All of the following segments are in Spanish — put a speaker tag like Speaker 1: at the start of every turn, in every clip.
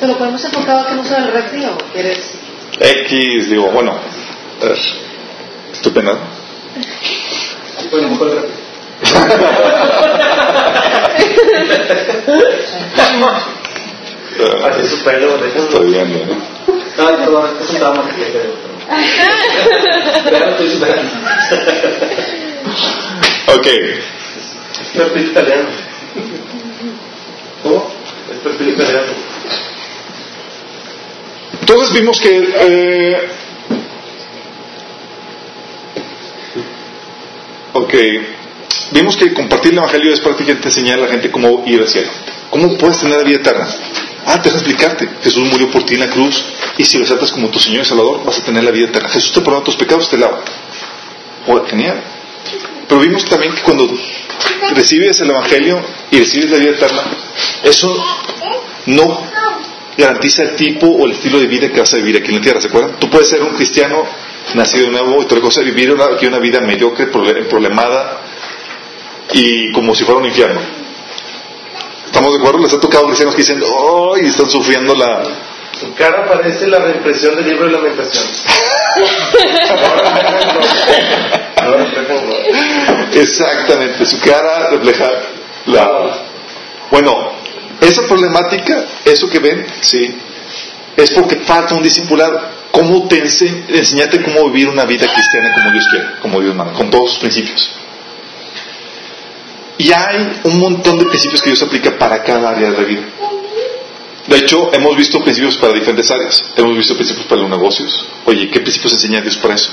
Speaker 1: Pero podemos enfocado a que no sea el refri o quieres.
Speaker 2: X, digo, bueno, estupendo.
Speaker 3: Bueno, mejor.
Speaker 4: Así su pelo, déjalo.
Speaker 2: Estoy viendo, ¿no?
Speaker 3: No, perdón, es un drama que estoy superando.
Speaker 2: Ok,
Speaker 4: Es perfil italiano.
Speaker 3: ¿Cómo?
Speaker 4: Es perfil italiano.
Speaker 2: Entonces vimos que eh, ok, vimos que compartir el Evangelio es prácticamente enseñar a la gente cómo ir al cielo. ¿Cómo puedes tener la vida eterna? Ah, te voy a explicarte. Jesús murió por ti en la cruz y si lo aceptas como tu Señor y Salvador vas a tener la vida eterna. Jesús te perdona tus pecados, te lava. Oh, genial. Pero vimos también que cuando recibes el Evangelio y recibes la vida eterna, eso no garantiza el tipo o el estilo de vida que vas a vivir aquí en la tierra, ¿se acuerdan? Tú puedes ser un cristiano nacido de nuevo y otra cosa, vivir una, aquí una vida mediocre, problemada y como si fuera un infierno. ¿Estamos de acuerdo? Les ha tocado cristianos que dicen, ¡ay! y están sufriendo la...
Speaker 4: Su cara parece la reimpresión del libro de lamentaciones.
Speaker 2: Exactamente, su cara refleja la... Bueno, esa problemática, eso que ven, sí, es porque falta un discipulado. ¿Cómo te ense enseñarte cómo vivir una vida cristiana como Dios quiere, como Dios manda, con todos sus principios? Y hay un montón de principios que Dios aplica para cada área de la vida. De hecho, hemos visto principios para diferentes áreas. Hemos visto principios para los negocios. Oye, ¿qué principios enseña Dios para eso?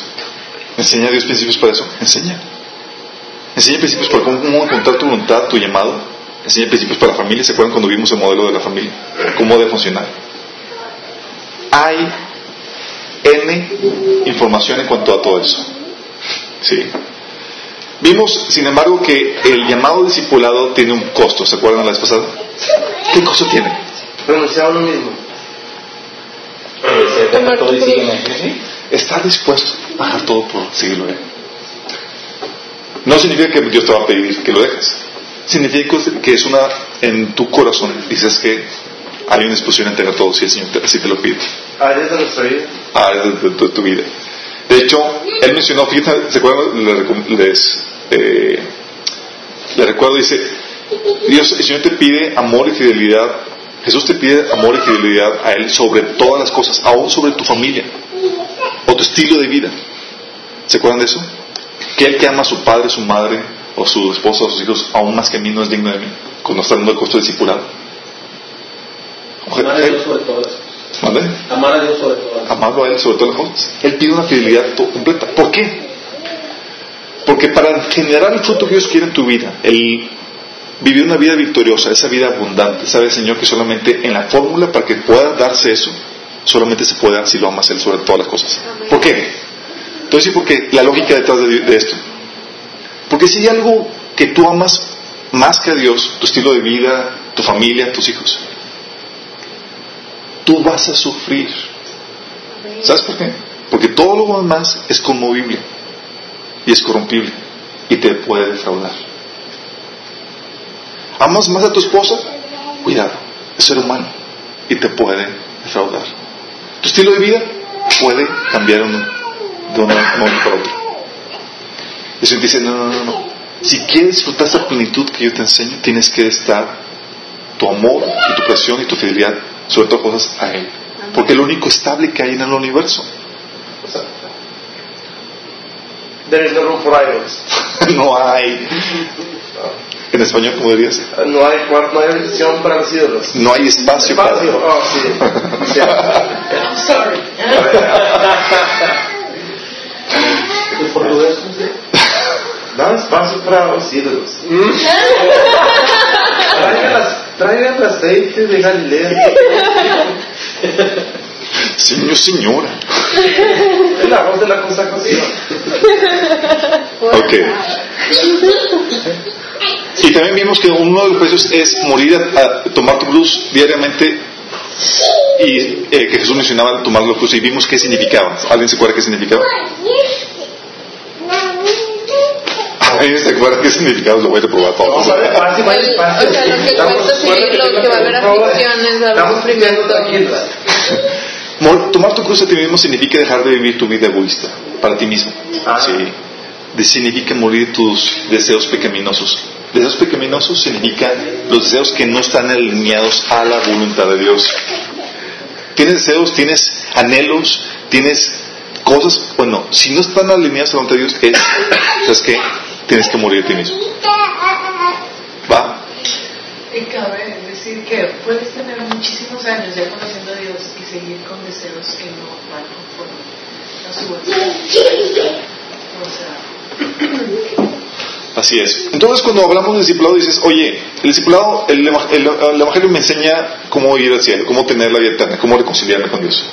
Speaker 2: ¿Enseña Dios principios para eso? Enseña. Enseña principios para cómo encontrar tu voluntad, tu llamado. Enseña principios para la familia. ¿Se acuerdan cuando vimos el modelo de la familia? ¿Cómo debe funcionar? Hay N información en cuanto a todo eso. Sí. Vimos, sin embargo, que el llamado discipulado tiene un costo. ¿Se acuerdan la vez pasada? ¿Qué costo tiene?
Speaker 4: Renunciar a uno mismo.
Speaker 2: Estar dispuesto a dejar todo por seguirlo él. No significa que Dios te va a pedir que lo dejes. Significa que es una en tu corazón. Dices que hay una disposición a entregar todo si el Señor te, si te lo pide.
Speaker 4: Áreas de nuestra vida.
Speaker 2: a de, de- de tu vida. De hecho, él mencionó, fíjense, ¿se acuerdan? Les, eh, le recuerdo, dice, Dios, el Señor te pide amor y fidelidad, Jesús te pide amor y fidelidad a Él sobre todas las cosas, aún sobre tu familia o tu estilo de vida. ¿Se acuerdan de eso? Que Él que ama a su padre, su madre, o su esposa, o sus hijos, aún más que a mí, no es digno de mí, cuando está dando el costo discipulado.
Speaker 3: Amar a Dios sobre todas. Amar a Dios sobre todas
Speaker 2: amarlo a Él sobre todas las cosas. Él pide una fidelidad completa. ¿Por qué? Porque para generar el fruto que Dios quiere en tu vida, el vivir una vida victoriosa, esa vida abundante, sabe Señor que solamente en la fórmula para que pueda darse eso, solamente se puede dar si lo amas Él sobre todas las cosas. ¿Por qué? Entonces porque la lógica detrás de, de esto. Porque si hay algo que tú amas más que a Dios, tu estilo de vida, tu familia, tus hijos, tú vas a sufrir. ¿Sabes por qué? Porque todo lo demás es conmovible y es corrompible y te puede defraudar. ¿Amas más a tu esposa? Cuidado, es ser humano y te puede defraudar. Tu estilo de vida puede cambiar un- de un momento para otro. Y Señor dice, no, no, no, no. Si quieres disfrutar esa plenitud que yo te enseño, tienes que estar tu amor y tu presión y tu fidelidad sobre todas cosas a Él. Porque es lo único estable que hay en el universo.
Speaker 4: There is no room for idols.
Speaker 2: no hay. En español, ¿cómo dirías?
Speaker 4: No hay cuarto, no hay habitación para los ídolos.
Speaker 2: No hay espacio para.
Speaker 4: Espacio. Oh, sí. Sí.
Speaker 1: Sorry.
Speaker 3: ¿En portugués? ¿cómo se dice?
Speaker 4: Da espacio para los ídolos. Traigan, aceite de Galilea.
Speaker 2: Señor, señora.
Speaker 4: Es la voz de la consagración.
Speaker 2: Ok. Y también vimos que uno de los precios es morir a, a tomar tu cruz diariamente y eh, que Jesús mencionaba tomar la cruz y vimos qué significaba. ¿Alguien se acuerda qué significaba? A Ahí se acuerdan qué significado lo voy a probar todos.
Speaker 4: No, vale, vale,
Speaker 5: El-
Speaker 4: fácil.
Speaker 5: o sea, lo que cuesta seguirlo, que va a haber aflicciones, va a haber sufrimiento.
Speaker 2: Tomar tu cruz a ti mismo significa dejar de vivir tu vida egoísta para ti mismo.
Speaker 4: Ah.
Speaker 2: Sí. Significa morir tus deseos pecaminosos. Deseos pecaminosos significa los deseos que no están alineados a la voluntad de Dios. Tienes deseos, tienes anhelos, tienes cosas, bueno, si no están alineados a la voluntad de Dios, es, ¿sabes qué? Tienes que morir a ti mismo. ¿Va?
Speaker 6: Y cabe decir que puedes tener muchísimos años ya conociendo a Dios y seguir con deseos que no van conforme a su voluntad. O sea,
Speaker 2: Así es. Entonces, cuando hablamos de discipulado, dices, oye, el discipulado, el, el- el Evangelio me enseña cómo ir al cielo, cómo tener la vida eterna, cómo reconciliarme con Dios.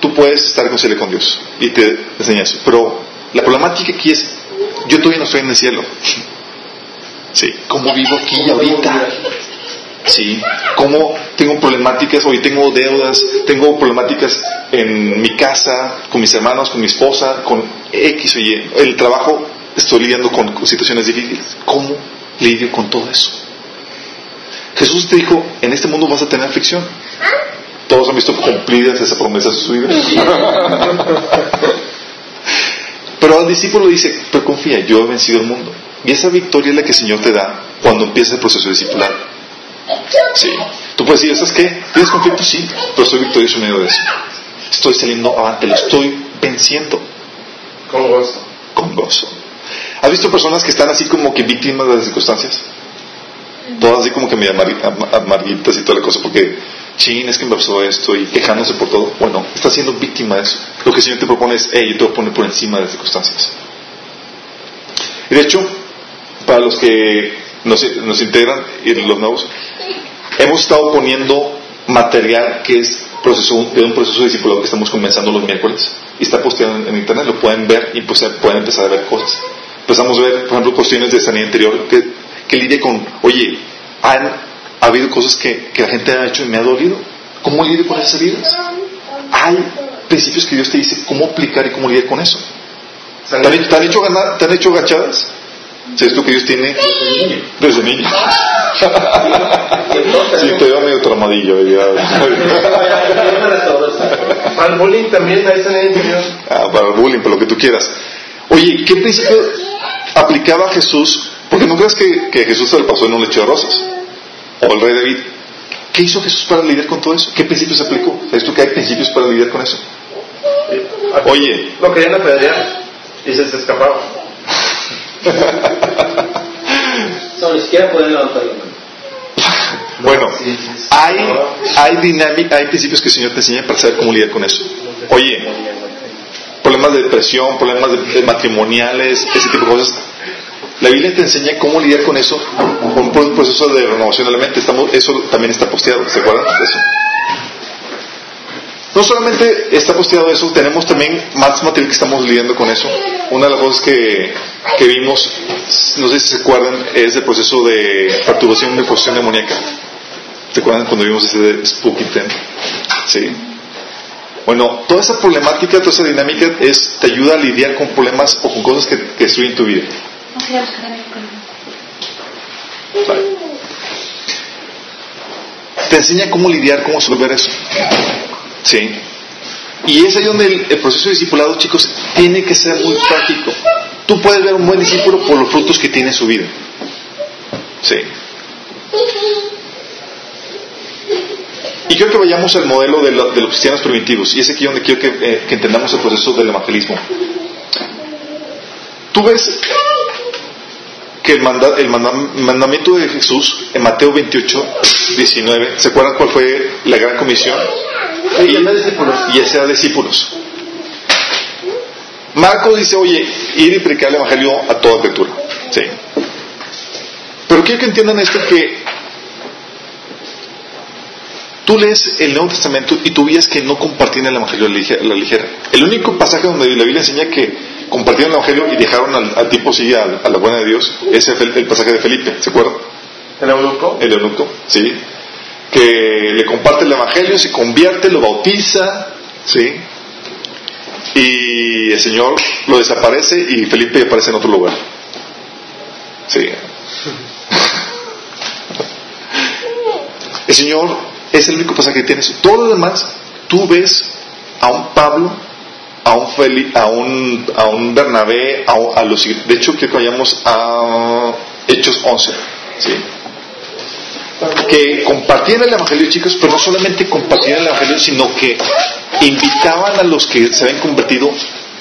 Speaker 2: Tú puedes estar reconciliado con Dios y te enseña eso. Pero la problemática aquí es, yo todavía no estoy en el cielo. Sí, ¿cómo vivo aquí y ahorita? Sí, ¿cómo tengo problemáticas? Hoy tengo deudas, tengo problemáticas en mi casa, con mis hermanos, con mi esposa, con X o Y. El trabajo, estoy lidiando con situaciones difíciles. ¿Cómo lidio con todo eso? Jesús te dijo, en este mundo vas a tener aflicción. Todos han visto cumplidas esa promesa en su vida. Pero al discípulo dice, pero confía, yo he vencido el mundo. Y esa victoria es la que el Señor te da cuando empieza el proceso discipular. Sí. Tú puedes decir, ¿sabes qué? ¿Tienes conflicto? Sí, pero soy victorioso en medio de eso. Estoy saliendo avante, lo estoy venciendo
Speaker 4: Con gozo.
Speaker 2: con gozo. ¿Has visto personas que están así como que víctimas de las circunstancias? Todas así como que am- amarguitas y toda la cosa, porque, chin, es que me pasó esto y quejándose por todo. Bueno, estás siendo víctima de eso. Lo que el Señor te propone es, hey, yo te voy a poner por encima de las circunstancias. Y de hecho, para los que nos, nos integran y los nuevos, hemos estado poniendo material que es proceso, de un proceso discipulado que estamos comenzando los miércoles y está posteado en, en internet, lo pueden ver y pues pueden empezar a ver cosas. Empezamos a ver, por ejemplo, cuestiones de sanidad interior que, que lidia con, oye, han habido cosas que, que la gente ha hecho y me ha dolido. ¿Cómo lidio con esas heridas? Hay principios que Dios te dice cómo aplicar y cómo lidiar con eso. ¿Te han, te han hecho, ganar, ¿Te han hecho agachadas? ¿Sabes tú que Dios tiene desde niño? sí, te veo medio traumadillo. ya.
Speaker 4: Para el bullying también interior.
Speaker 2: Ah, para el bullying, para lo que tú quieras. Oye, ¿qué principio aplicaba Jesús? Porque no creas que, que Jesús se le pasó en un lecho de rosas. O el rey David. ¿Qué hizo Jesús para lidiar con todo eso? ¿Qué principios aplicó? ¿Sabes tú que hay principios para lidiar con eso? Oye,
Speaker 4: Lo querían apedrear y se, se escapaba.
Speaker 3: No, ni siquiera pueden levantar la mano.
Speaker 2: bueno, hay, hay, dinámica, hay principios que el Señor te enseña para saber cómo lidiar con eso. Oye, problemas de depresión, problemas de- de matrimoniales, ese tipo de cosas. La Biblia te enseña cómo lidiar con eso, con un proceso de renovación de la mente. Estamos, eso también está posteado, ¿se acuerdan de eso? No solamente está posteado eso, tenemos también más material que estamos lidiando con eso. Una de las cosas que, que vimos, no sé si se acuerdan, es el proceso de perturbación de posición demoníaca. ¿Se acuerdan cuando vimos ese de Spooky Ten? Sí. Bueno, toda esa problemática, toda esa dinámica es, te ayuda a lidiar con problemas o con cosas que destruyen tu vida. Te enseña cómo lidiar, cómo resolver eso. Sí. Y es ahí donde el, proceso de discipulado, chicos, tiene que ser muy práctico. Tú puedes ver un buen discípulo por los frutos que tiene en su vida. Sí. Y quiero que vayamos al modelo de, lo- de los cristianos primitivos. Y es aquí donde quiero que, eh, que entendamos el proceso del evangelismo. Tú ves que el, manda- el manda- mandamiento de Jesús en Mateo 28, 19, ¿se acuerdan cuál fue la gran comisión?
Speaker 4: Discípulos.
Speaker 2: Y ese era discípulos. Marcos dice, oye, ir y predicar el evangelio a toda criatura. Sí. Pero quiero que entiendan esto que tú lees el Nuevo Testamento y tú veías que no compartían el evangelio a la ligera. El único pasaje donde la Biblia enseña que compartieron el evangelio y dejaron al, al tipo sí a, a la buena de Dios es el, el pasaje de Felipe, ¿se acuerdan?
Speaker 4: ¿El eunuco?
Speaker 2: el eunuco, ¿sí? Que le comparte el evangelio, se convierte, lo bautiza, ¿sí? Y el Señor lo desaparece y Felipe aparece en otro lugar. Sí. El Señor es el único pasaje que tiene eso. Todo lo demás, tú ves a un Pablo, a un Feli, a un, a un Bernabé, a, a los... De hecho, quiero que vayamos a Hechos 11. ¿sí? que compartían el Evangelio, chicos, pero no solamente compartían el Evangelio, sino que invitaban a los que se habían convertido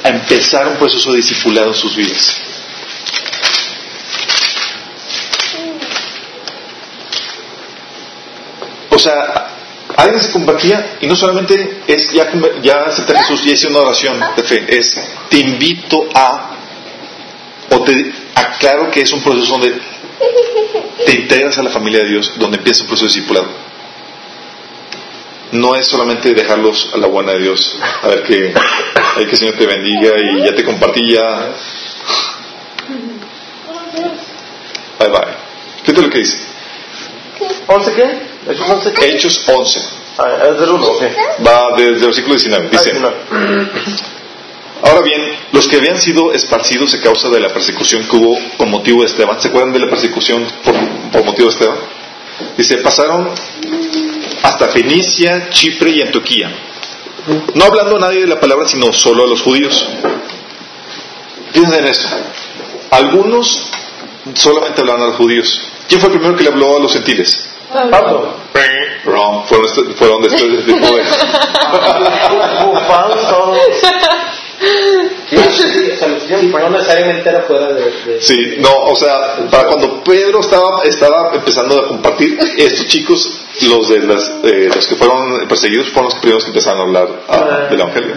Speaker 2: a empezar un proceso de en sus vidas. O sea, alguien se convertía y no solamente es ya, ya acepta a Jesús y es una oración de fe, es te invito a, o te aclaro que es un proceso donde te integras a la familia de Dios, donde empieza un proceso discipulado. No es solamente dejarlos a la buena de Dios, a ver que, que el Señor te bendiga y ya te compartí ya. Bye bye. ¿Qué es lo que dice?
Speaker 4: ¿11 qué? ¿Hechos 11 qué?
Speaker 2: Hechos 11.
Speaker 4: Ah, es del 1, ok.
Speaker 2: Va desde el versículo 19. Dice,
Speaker 4: Ah, sí, no.
Speaker 2: Ahora bien, los que habían sido esparcidos a causa de la persecución que hubo con motivo de Esteban, ¿se acuerdan de la persecución por, por motivo de Esteban? Dice, pasaron hasta Fenicia, Chipre y Antioquía. No hablando a nadie de la palabra, sino solo a los judíos. Piensen en esto. Algunos solamente hablaban a los judíos. ¿Quién fue el primero que le habló a los gentiles?
Speaker 4: Pablo.
Speaker 2: Wrong. Fueron, este- fueron de este tipo de...
Speaker 4: Bufados todos.
Speaker 3: No necesariamente era fuera de. de-
Speaker 2: Sí, no, o sea, para cuando Pedro estaba, estaba empezando a compartir, estos chicos, los de las, eh, los que fueron perseguidos, fueron los primeros que empezaron a hablar ah, del Evangelio.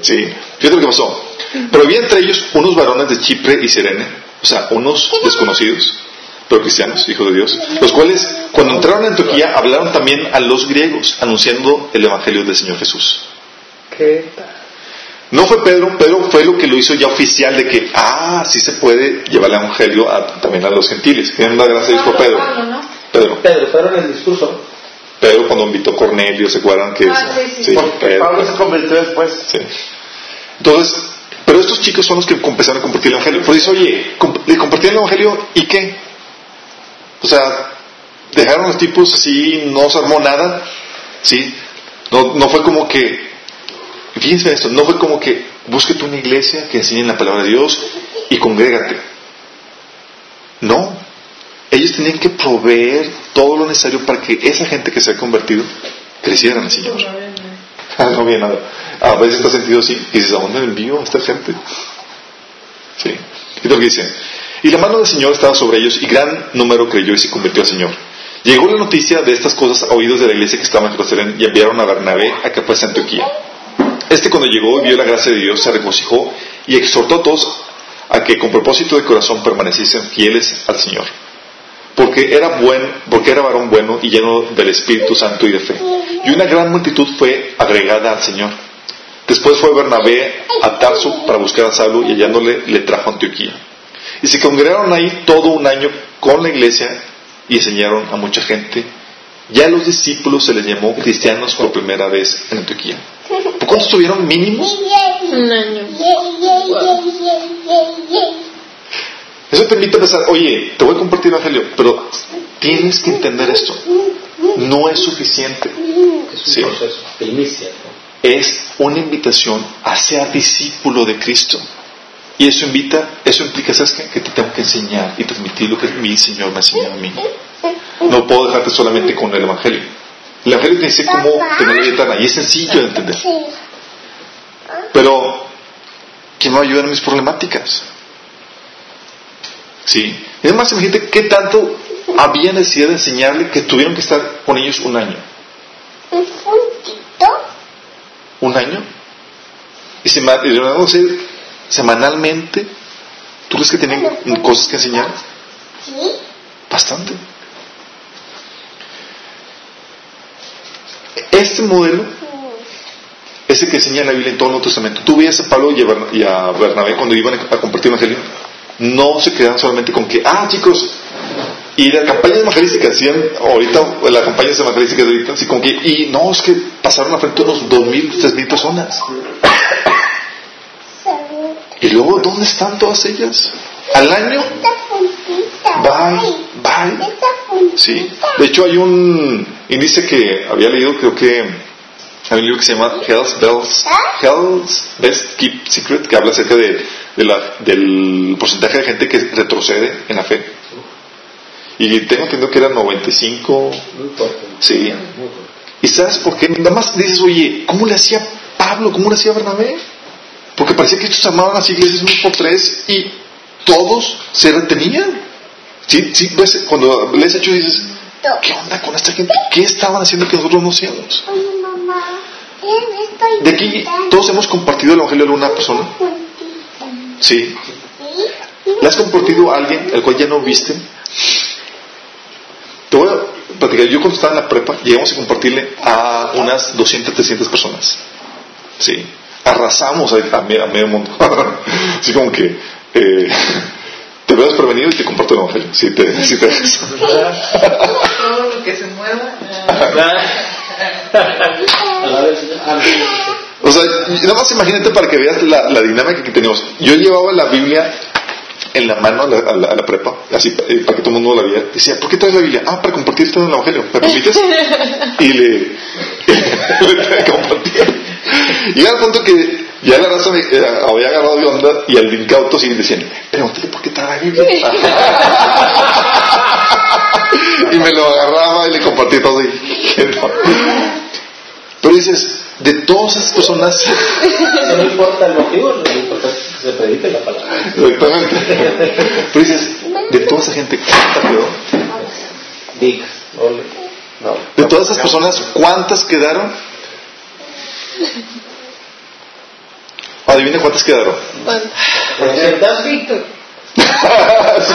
Speaker 2: Sí, fíjate lo que pasó. Pero había entre ellos unos varones de Chipre y Sirene, o sea, unos desconocidos, pero cristianos, hijos de Dios, los cuales, cuando entraron a Antioquía, hablaron también a los griegos, anunciando el Evangelio del Señor Jesús.
Speaker 4: ¿Qué tal?
Speaker 2: No fue Pedro, Pedro fue lo que lo hizo ya oficial de que, ah, sí se puede llevar el evangelio a- también a los gentiles. Tienen la gracia por Pedro. Pedro.
Speaker 3: Pedro, Pedro en el discurso.
Speaker 2: Pedro cuando invitó a Cornelio, ¿se acuerdan que
Speaker 6: Ah, sí, sí, sí.
Speaker 4: Porque
Speaker 2: Pedro.
Speaker 4: Pablo se convirtió después.
Speaker 2: Sí. Entonces, pero estos chicos son los que empezaron a compartir el evangelio. Por eso, oye, comp- le compartían el evangelio y qué? O sea, dejaron los tipos así, no se armó nada, ¿sí? No, no fue como que, fíjense en esto, no fue como que búsquete una iglesia que enseñe la palabra de Dios y congrégate. No, ellos tenían que proveer todo lo necesario para que esa gente que se ha convertido creciera en el Señor. Ah, no nada. A veces está sentido así y dices, ¿a dónde envío a esta gente? Sí. Y lo que dice. Y la mano del Señor estaba sobre ellos y gran número creyó y se convirtió al Señor. Llegó la noticia de estas cosas a oídos de la iglesia que estaba en Jerusalén y enviaron a Bernabé a que fuese a Antioquía. Este cuando llegó y vio la gracia de Dios se regocijó y exhortó a todos a que con propósito de corazón permaneciesen fieles al Señor. Porque era buen, porque era varón bueno y lleno del Espíritu Santo y de fe. Y una gran multitud fue agregada al Señor. Después fue Bernabé a Tarso para buscar a Saulo y hallándole le trajo a Antioquía. Y se congregaron ahí todo un año con la iglesia y enseñaron a mucha gente. Ya a los discípulos se les llamó cristianos por primera vez en Antioquía. ¿Por cuánto estuvieron mínimos?
Speaker 5: Un año.
Speaker 2: Eso te invita a pensar, oye, te voy a compartir el Evangelio, pero tienes que entender esto. No es suficiente.
Speaker 3: Es un proceso.
Speaker 2: Es una invitación a ser discípulo de Cristo. Y eso invita, eso implica, ¿sabes qué? Que te tengo que enseñar y transmitir lo que mi Señor me ha enseñado a mí. No puedo dejarte solamente con el Evangelio. El Evangelio te dice cómo tener vida eterna y es sencillo de entender. Pero, ¿quién me va a ayudar en mis problemáticas? Sí. Y además, imagínate qué tanto había necesidad de enseñarle que tuvieron que estar con ellos un año.
Speaker 5: Un puntito.
Speaker 2: ¿Un año? Y se ma- a semanalmente. ¿Tú crees que tienen cosas que enseñar?
Speaker 5: Sí.
Speaker 2: Bastante. Este modelo es el que enseña la Biblia en todo el Nuevo Testamento. Tú veías a Pablo y a a Bernabé cuando iban a compartir el Evangelio. No se quedan solamente con que, ah, chicos, y las campañas evangelísticas, hacían ahorita, las campañas evangelísticas de ahorita, así como que, y no, es que pasaron a frente unos 2.000, 3.000 personas. Y luego, ¿dónde están todas ellas? Al año. Bye, bye. Sí. De hecho, hay un índice que había leído, creo que hay un libro que se llama Hell's Bells, Hell's Best Keep Secret, que habla acerca de, de la- del porcentaje de gente que retrocede en la fe. Y tengo entendido que era 95.
Speaker 3: Muy fuerte.
Speaker 2: Sí. ¿Y sabes por qué? Nada más dices, oye, ¿cómo le hacía Pablo? ¿Cómo le hacía Bernabé? Porque parecía que estos armaban las iglesias unos por tres y todos se retenían. Sí, sí, ves, cuando lees hechos dices, ¿qué onda con esta gente? ¿Qué estaban haciendo que nosotros no hacíamos?
Speaker 5: Oye, mamá, ¿quién estoy
Speaker 2: De aquí todos hemos compartido el evangelio a alguna persona. Sí.
Speaker 5: ¿Sí?
Speaker 2: ¿Le has compartido a alguien el cual ya no viste? Te voy a platicar. Yo cuando estaba en la prepa, llegamos a compartirle a unas 200, 300 personas. Sí. Arrasamos a, a a medio mundo. Así como que eh, te veo desprevenido y te comparto el evangelio. Si te, si te.
Speaker 6: Todo lo que se mueva.
Speaker 2: O sea, nada más imagínate para que veas la, la dinámica que teníamos. Yo llevaba la Biblia en la mano a la, a la- a la prepa, así eh, para que todo el mundo la viera. Decía, ¿por qué traes la Biblia? Ah, para compartir esto en el Evangelio. ¿Me permites? Y le, le compartía. Y al punto que ya la raza me eh, había agarrado de onda y al incauto sí decían, pregúntale por qué trae la Biblia. y me lo agarraba y le compartía todo. No. Pero dices, de todas esas personas,
Speaker 3: no importa el motivo, lo importante es que se predique la palabra.
Speaker 2: exactamente. Pero dices, de toda esa gente, ¿cuánta quedó?
Speaker 3: No.
Speaker 2: De todas esas personas, ¿cuántas quedaron? Adivina cuántas quedaron.
Speaker 3: ¿Trescientas?
Speaker 2: Sí,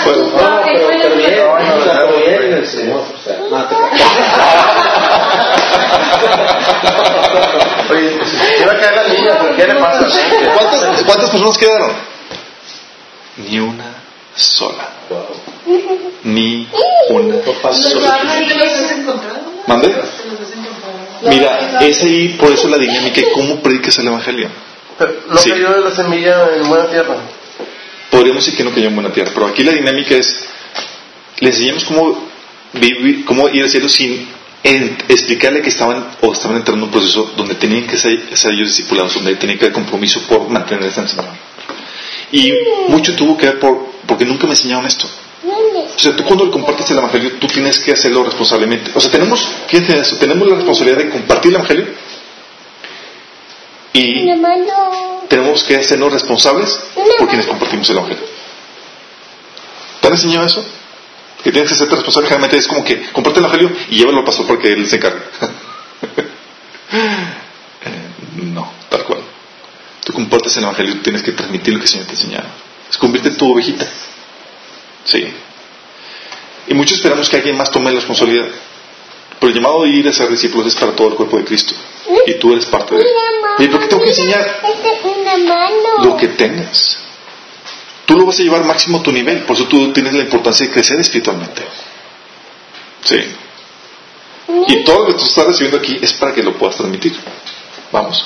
Speaker 2: fueron.
Speaker 3: No, no, pero, pero bien, o sea, pero bien en el Señor, o sea, no te
Speaker 4: Oye, pues, si va a quedar la niña, ¿por qué le pasa así?
Speaker 2: ¿Cuántas, cuántas personas quedaron? Ni una sola. Ni una sola.
Speaker 6: ¿Te los has encontrado?
Speaker 2: ¿Mande? Mira, es ahí por eso la dinámica y cómo predicas el Evangelio.
Speaker 4: Pero no
Speaker 2: Sí.
Speaker 4: cayó de la semilla en buena tierra.
Speaker 2: Podríamos decir que no cayó en buena tierra, pero aquí la dinámica es, le enseñamos cómo, vivir, cómo ir al cielo sin en- explicarle que estaban o estaban entrando en un proceso donde tenían que ser, ser ellos discipulados, donde tenían que haber compromiso por mantenerse en Señor. Y mucho tuvo que ver por, porque nunca me enseñaron esto. O sea, tú cuando le compartes el Evangelio, tú tienes que hacerlo responsablemente. O sea, tenemos, fíjense eso, tenemos la responsabilidad de compartir el Evangelio y tenemos que hacernos responsables por quienes compartimos el Evangelio. ¿Te han enseñado eso? Que tienes que hacerte responsable, generalmente es como que comparte el Evangelio y llévalo al pastor porque él se encarga. Eh, no, tal cual. Tú compartes el Evangelio tienes que transmitir lo que el Señor te ha enseñado. Es convierte en tu ovejita. Sí. Y muchos esperamos que alguien más tome la responsabilidad. Pero el llamado de ir a ser discípulos es para todo el cuerpo de Cristo. Y tú eres parte de él. ¿Y por qué tengo que enseñar?
Speaker 5: Este.
Speaker 2: Lo que tengas. Tú lo vas a llevar máximo a tu nivel. Por eso tú tienes la importancia de crecer espiritualmente. Sí. Y todo lo que tú estás recibiendo aquí es para que lo puedas transmitir. Vamos.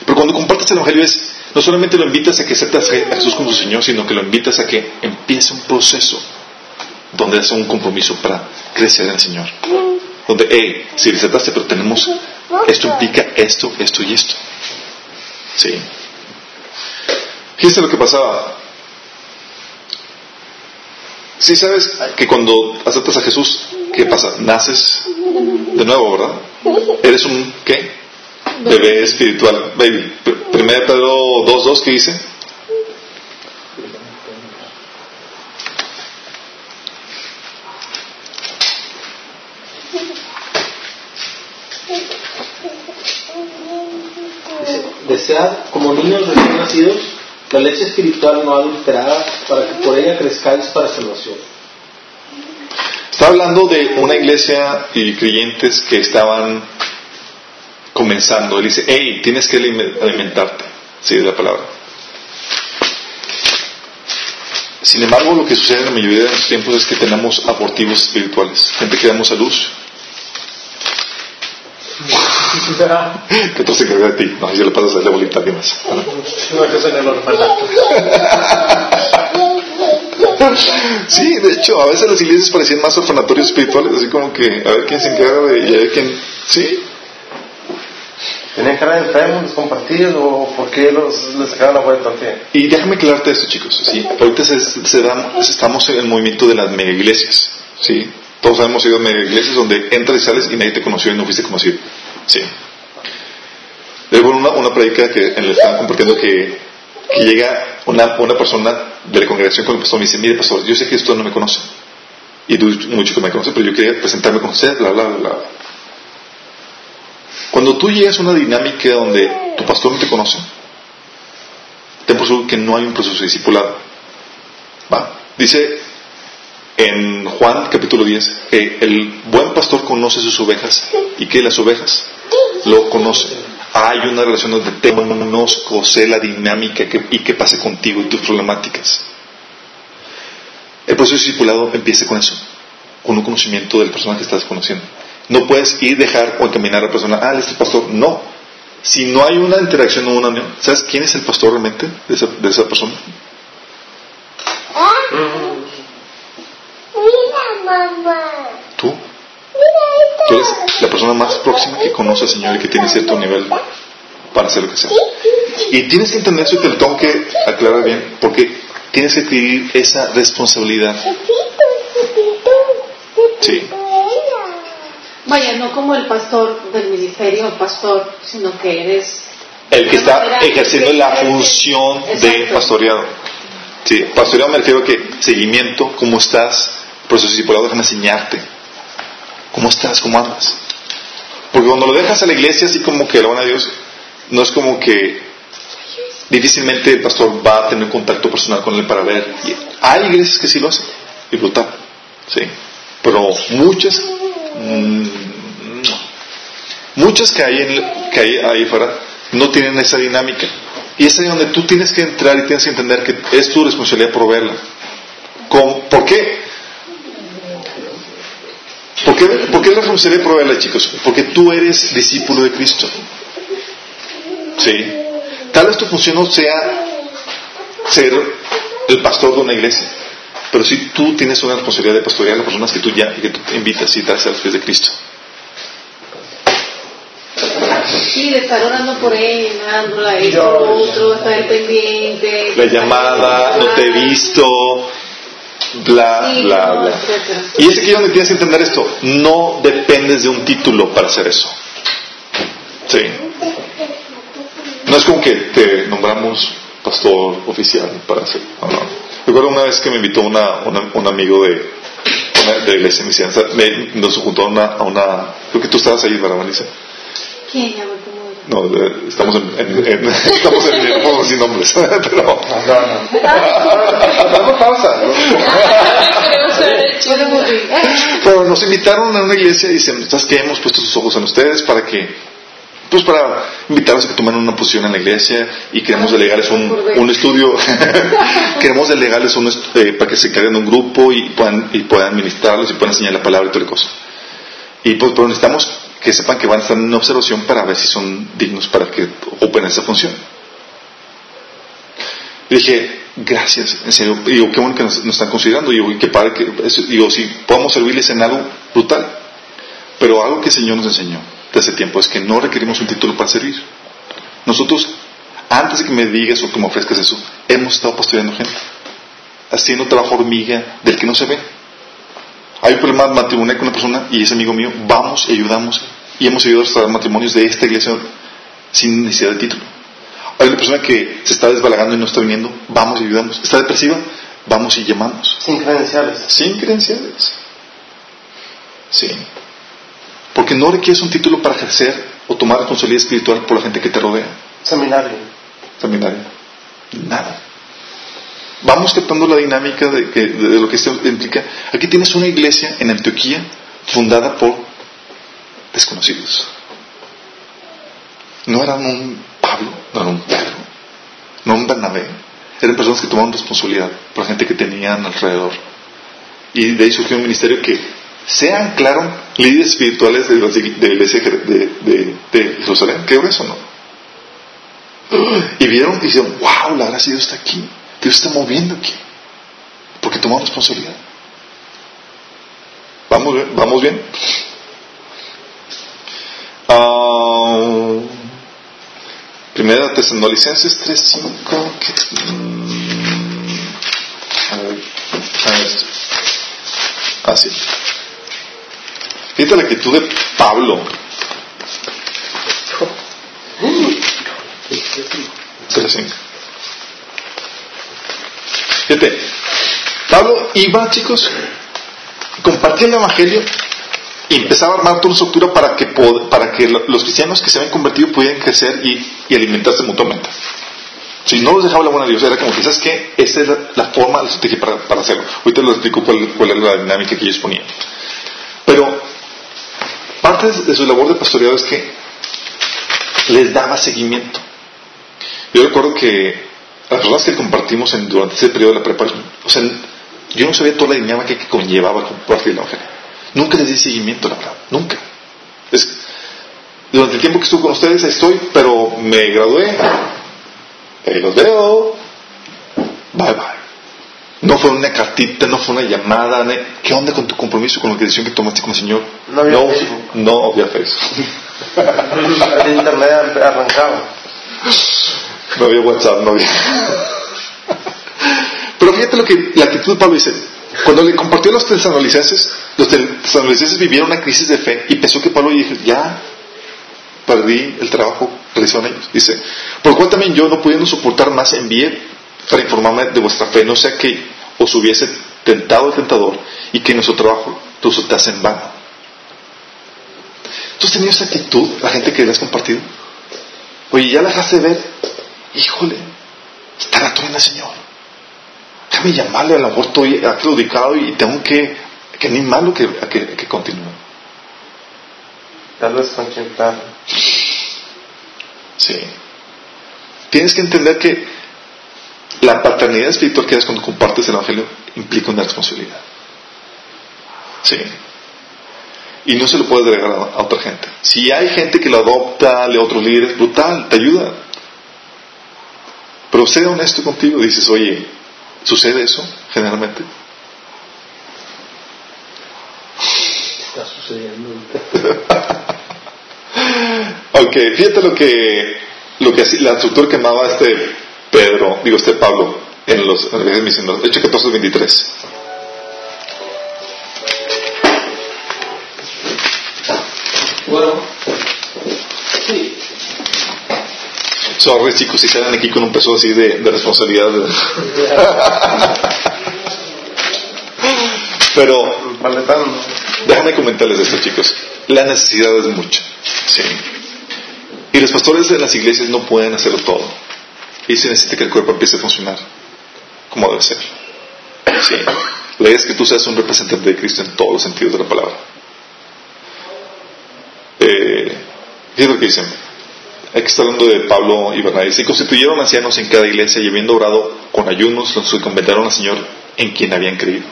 Speaker 2: Pero cuando compartes el Evangelio es, no solamente lo invitas a que aceptes a Jesús como su Señor, sino que lo invitas a que empiece un proceso donde hace un compromiso para crecer en el Señor. Donde, hey, si aceptaste, pero tenemos, esto implica esto, esto y esto. Sí. Fíjate lo que pasaba. Sí sabes que cuando aceptas a Jesús, ¿qué pasa? Naces de nuevo, ¿verdad? Eres un, ¿qué? Bebé espiritual, baby. Pr- Primera Pedro 2.2, ¿qué dice?
Speaker 3: Dice, Desead como niños recién nacidos la leche espiritual no adulterada para que por ella crezcáis para salvación.
Speaker 2: Está hablando de una iglesia y creyentes que estaban comenzando. Él dice, hey, tienes que alime- alimentarte. Sí, es la palabra. Sin embargo, lo que sucede en la mayoría de los tiempos es que tenemos abortivos espirituales. Gente que damos a luz. que otro se encarga de ti. No, ya le pasas a la bolita, ¿qué más? Sí, de hecho, a veces las iglesias parecían más orfanatorios espirituales, así como que a ver quién se encarga de y a ver quién. Sí,
Speaker 4: ¿Tenían cara de enfermos, los compartidos o por qué los, les sacaban la vuelta? ¿o qué?
Speaker 2: Y déjame aclararte esto, chicos. ¿sí? Ahorita se, se dan- estamos en el movimiento de las mega iglesias. ¿sí? Todos hemos ido a mega iglesias donde entras y sales y nadie te conoció y no fuiste conocido. ¿sí? Luego una, una predica que la estaban compartiendo que, que llega una, una persona de la congregación con el pastor y me dice, mire pastor, yo sé que usted no me conoce. Y tú mucho que me conoce, pero yo quería presentarme con usted, bla, bla, bla. Cuando tú llegas a una dinámica donde tu pastor no te conoce, ten por que no hay un proceso de discipulado. ¿Va? Dice en Juan capítulo 10 que el buen pastor conoce sus ovejas y que las ovejas lo conocen. Hay una relación donde te conozco, sé la dinámica y qué pase contigo y tus problemáticas. El proceso de discipulado empieza con eso, con un conocimiento de la persona que estás conociendo. No puedes ir, dejar o encaminar a la persona, ah, él es el pastor. No. Si no hay una interacción o una unión, ¿sabes quién es el pastor realmente de esa, de esa persona?
Speaker 5: Mira, mamá.
Speaker 2: Tú. Tú eres la persona más próxima que conoce al Señor y que tiene cierto nivel para hacer lo que sea. Y tienes que entender eso y te lo tengo que aclarar bien, porque tienes que adquirir esa responsabilidad. Sí.
Speaker 1: Vaya, no como el pastor del ministerio o pastor, sino que eres
Speaker 2: El que está ejerciendo la función de pastoreado. Sí, pastoreado me refiero a que seguimiento, cómo estás, proceso discipulado, déjame enseñarte. ¿Cómo estás? ¿Cómo andas? Porque cuando lo dejas a la iglesia así como que alaban a Dios, no es como que difícilmente el pastor va a tener contacto personal con él para ver. Y hay iglesias que sí lo hacen, y brutal, sí. Pero muchas, mm, no. Muchas que hay, en, que hay ahí afuera no tienen esa dinámica. Y es ahí donde tú tienes que entrar y tienes que entender que es tu responsabilidad proveerla. ¿Cómo? ¿Por qué? ¿Por qué, por qué es la responsabilidad proveerla, chicos? Porque tú eres discípulo de Cristo. ¿Sí? Tal vez tu función no sea ser el pastor de una iglesia, pero si tú tienes una responsabilidad de pastorear a las personas que tú ya que tú te invitas y traes a los pies de Cristo.
Speaker 1: Sí, de estar orando por él, dándola esto, lo otro, estar pendiente.
Speaker 2: La llamada, no te he visto, bla,
Speaker 1: Sí,
Speaker 2: bla,
Speaker 1: no,
Speaker 2: bla.
Speaker 1: etcétera.
Speaker 2: Y es aquí donde tienes que entender esto. No dependes de un título para hacer eso. Sí. No es como que te nombramos pastor oficial para hacer. no, no. Recuerdo una vez que me invitó una, una- un amigo de, una, de la iglesia, me, nos juntó a una, a una. Creo que tú estabas ahí, ¿verdad, Melissa?
Speaker 1: ¿Quién?
Speaker 2: No, estamos en, en- en- estamos en, no puedo decir nombres, pero
Speaker 4: No, no. Pausa. ¿no?
Speaker 1: "Eh".
Speaker 2: Pero nos invitaron a una iglesia y dicen, ¿sabes qué? Hemos puesto sus ojos en ustedes para que, pues para invitarlos a que tomen una posición en la iglesia y queremos delegarles un, un estudio, queremos delegarles un, est- eh, para que se carguen un grupo y puedan, y puedan ministrarlos y puedan enseñar la palabra y toda la cosa. Y pues, pero necesitamos que sepan que van a estar en una observación para ver si son dignos para que ocupen esa función. Y dije, gracias, en serio. Y digo, qué bueno que nos, nos están considerando. Y digo, qué padre que, digo, si podemos servirles en algo brutal. Pero algo que el Señor nos enseñó desde hace tiempo es que no requerimos un título para servir. Nosotros, antes de que me digas o que me ofrezcas eso, hemos estado pastoreando gente, haciendo trabajo hormiga del que no se ve. Hay un problema matrimonial con una persona y es amigo mío, vamos y ayudamos y hemos ayudado a restaurar matrimonios de esta iglesia sin necesidad de título. Hay una persona que se está desbalagando y no está viniendo, vamos y ayudamos. Está depresiva, vamos y llamamos.
Speaker 4: Sin credenciales.
Speaker 2: Sin credenciales. Sí. Porque no requieres un título para ejercer o tomar responsabilidad espiritual por la gente que te rodea.
Speaker 4: Seminario.
Speaker 2: Seminario. Nada. Vamos captando la dinámica de, que- de lo que esto implica. Aquí tienes una iglesia en Antioquía fundada por desconocidos. No eran un Pablo, no eran un Pedro, no un Bernabé. Eran personas que tomaron responsabilidad por la gente que tenían alrededor. Y de ahí surgió un ministerio que se anclaron líderes espirituales de, la iglesia de, de- de Jerusalén. ¿Qué eso no? Y vieron y dijeron, wow, la gracia de Dios está aquí. Dios está moviendo aquí. Porque tomamos responsabilidad. ¿Vamos bien? ¿Vamos bien? Ah, primera Tesalonicenses 3.5 ¿qué? Mm, a ver, a ver. Ah, sí. Fíjate la actitud de Pablo. Fíjate, Pablo iba, chicos, compartía el Evangelio y empezaba a armar toda una estructura para que, para que lo- los cristianos que se habían convertido pudieran crecer y, alimentarse mutuamente. Si no los dejaba la buena Dios, era como que, ¿sabes qué? Esa es la, forma, la estrategia para, para hacerlo. Ahorita les explico cuál, cuál era la dinámica que ellos ponían. Pero parte de su labor de pastoreado es que les daba seguimiento. Yo recuerdo que las personas que compartimos en, durante ese periodo de la preparación, o sea, yo no sabía toda la dinámica que conllevaba compartir el Evangelio. Nunca les di seguimiento, la verdad, nunca. Es- durante el tiempo que estuve con ustedes estoy, pero me gradué, ahí los veo, bye bye. No fue una cartita, no fue una llamada, ¿qué onda con tu compromiso, con la decisión que tomaste con el Señor?
Speaker 4: No había
Speaker 2: no,
Speaker 4: Facebook.
Speaker 2: no había Facebook.
Speaker 4: El internet arrancaba.
Speaker 2: No había WhatsApp, no había. Pero fíjate lo que la actitud de Pablo dice. Cuando le compartió a los tesalonicenses, los tesalonicenses vivieron una crisis de fe y pensó que Pablo dijo, ya perdí el trabajo realizado en ellos. Dice, por lo cual también yo, no pudiendo soportar más, envié para informarme de vuestra fe, no sea que os hubiese tentado el tentador y que nuestro trabajo resultase en vano. ¿Tú has tenido esa actitud, la gente que le has compartido? Oye, ya la dejaste de ver. Híjole, todo en el Señor. Déjame llamarle, a lo mejor estoy claudicado y tengo que, que animarlo que, a que, que continúe.
Speaker 4: Tal vez con quien está.
Speaker 2: Sí. Tienes que entender que la paternidad espiritual que das cuando compartes el Evangelio implica una responsabilidad. Sí. Y no se lo puedes delegar a, a otra gente. Si hay gente que lo adopta, le otros líderes, brutal, te ayuda. Pero sé honesto contigo, dices, oye, ¿sucede eso generalmente?
Speaker 3: Está sucediendo.
Speaker 2: Ok, fíjate lo que, lo que la estructura que amaba este Pedro, digo este Pablo, en los en misioneros. Hecho 14, 23.
Speaker 3: Bueno, sí.
Speaker 2: Sorry chicos, si salen aquí con un peso así de, de responsabilidad. Pero déjame comentarles esto chicos. La necesidad es mucha. Sí. Y los pastores de las iglesias no pueden hacerlo todo. Y se necesita que el cuerpo empiece a funcionar como debe ser. Sí. La idea es que tú seas un representante de Cristo en todos los sentidos de la palabra. Eh, fíjate lo que dicen. Aquí está hablando de Pablo y Bernabé. Se constituyeron ancianos en cada iglesia y habiendo orado con ayunos, los encomendaron al Señor en quien habían creído.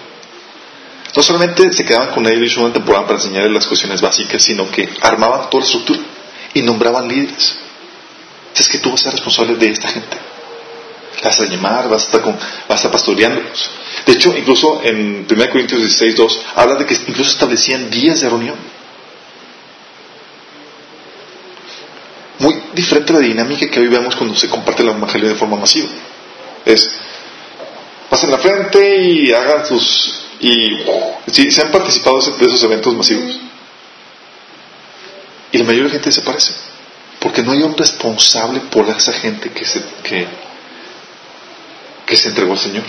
Speaker 2: No solamente se quedaban con ellos una temporada para enseñarles las cuestiones básicas, sino que armaban toda la estructura y nombraban líderes. Es que tú vas a ser responsable de esta gente. Vas a llamar, vas a estar, con, vas a estar pastoreándolos. De hecho, incluso en 1 Corintios 16, 2, habla de que incluso establecían días de reunión. Muy diferente a la dinámica que hoy vemos cuando se comparte el evangelio de forma masiva. Es, pasen la frente y hagan sus... Y sí, se han participado de esos eventos masivos. Y la mayoría de la gente desaparece. Porque no hay un responsable por esa gente que se, que, que se entregó al Señor.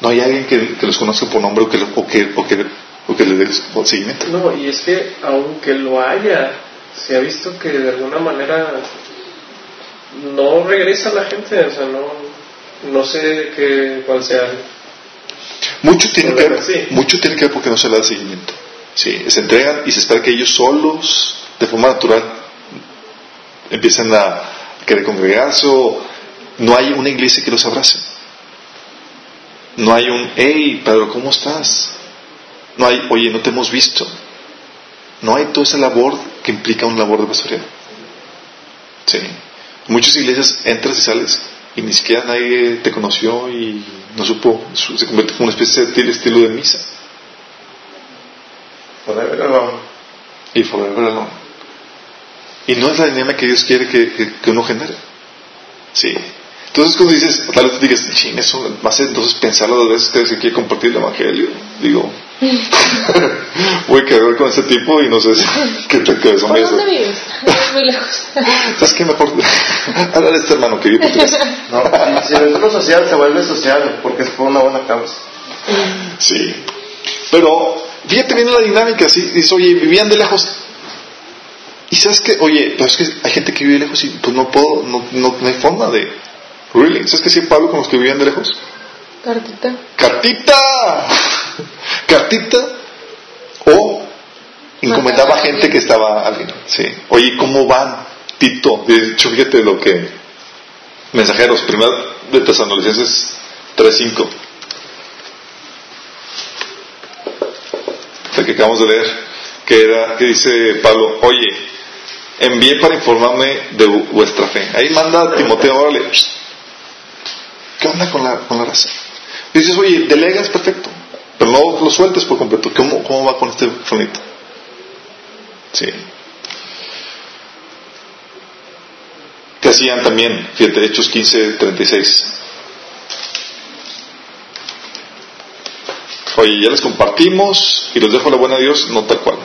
Speaker 2: No hay alguien que, que los conozca por nombre o que, o que, o que, o que le dé seguimiento.
Speaker 7: No, y es que aunque lo haya, se ha visto que de alguna manera no regresa la gente, o sea, no, no sé qué, cuál sea.
Speaker 2: Mucho tiene, que ver,
Speaker 7: Sí.
Speaker 2: mucho tiene que ver porque no se le da seguimiento. Sí, se entregan y se espera que ellos solos, de forma natural, empiecen a querer congregarse o no hay una iglesia que los abrace. No hay un, hey, Pedro, ¿cómo estás? No hay, oye, no te hemos visto. No hay toda esa labor que implica una labor de pastoreado. Sí. Muchas iglesias entras y sales y ni siquiera nadie te conoció y no supo, se convierte como una especie de estilo de misa.
Speaker 4: Forever alone.
Speaker 2: Y forever alone. Y no es la dinámica que Dios quiere que, que- que uno genere. Sí. Entonces cuando dices, tal vez te digas, ching, eso va a ser entonces pensar las veces que se quiere compartir el Evangelio. Digo, voy a quedar con ese tipo y no sé si, qué te quedas
Speaker 1: ¿Por dónde vives? Muy lejos.
Speaker 2: ¿Sabes qué mejor? Háblale a este hermano que vive por casa.
Speaker 4: No, si, si el entorno social se vuelve social porque es por una buena causa.
Speaker 2: Sí. Pero, fíjate bien la dinámica, ¿sí? Dice, oye, vivían de lejos. Y sabes que, oye, pero es que hay gente que vive lejos y pues no puedo, no, no, no hay forma de. Really. ¿Sabes qué hacía Pablo con los que vivían de lejos?
Speaker 1: Cartita.
Speaker 2: ¡Cartita! ¡Cartita! O encomendaba a gente que estaba alguien. Sí. Oye, ¿cómo van? Tito. De hecho, fíjate lo que. Mensajeros, primero de Tesalonicenses 3.5. El que acabamos de leer, que era, que dice Pablo, oye, envié para informarme de vu- vuestra fe. Ahí manda Timoteo, órale, ¿qué onda con la, con la raza? Dices, oye, delegas perfecto, pero no lo sueltes por completo. ¿Cómo, cómo va con este fronito? Sí. Que hacían también, fíjate, Hechos 15, 36. Oye, ya les compartimos y les dejo la buena Dios, no tal cual.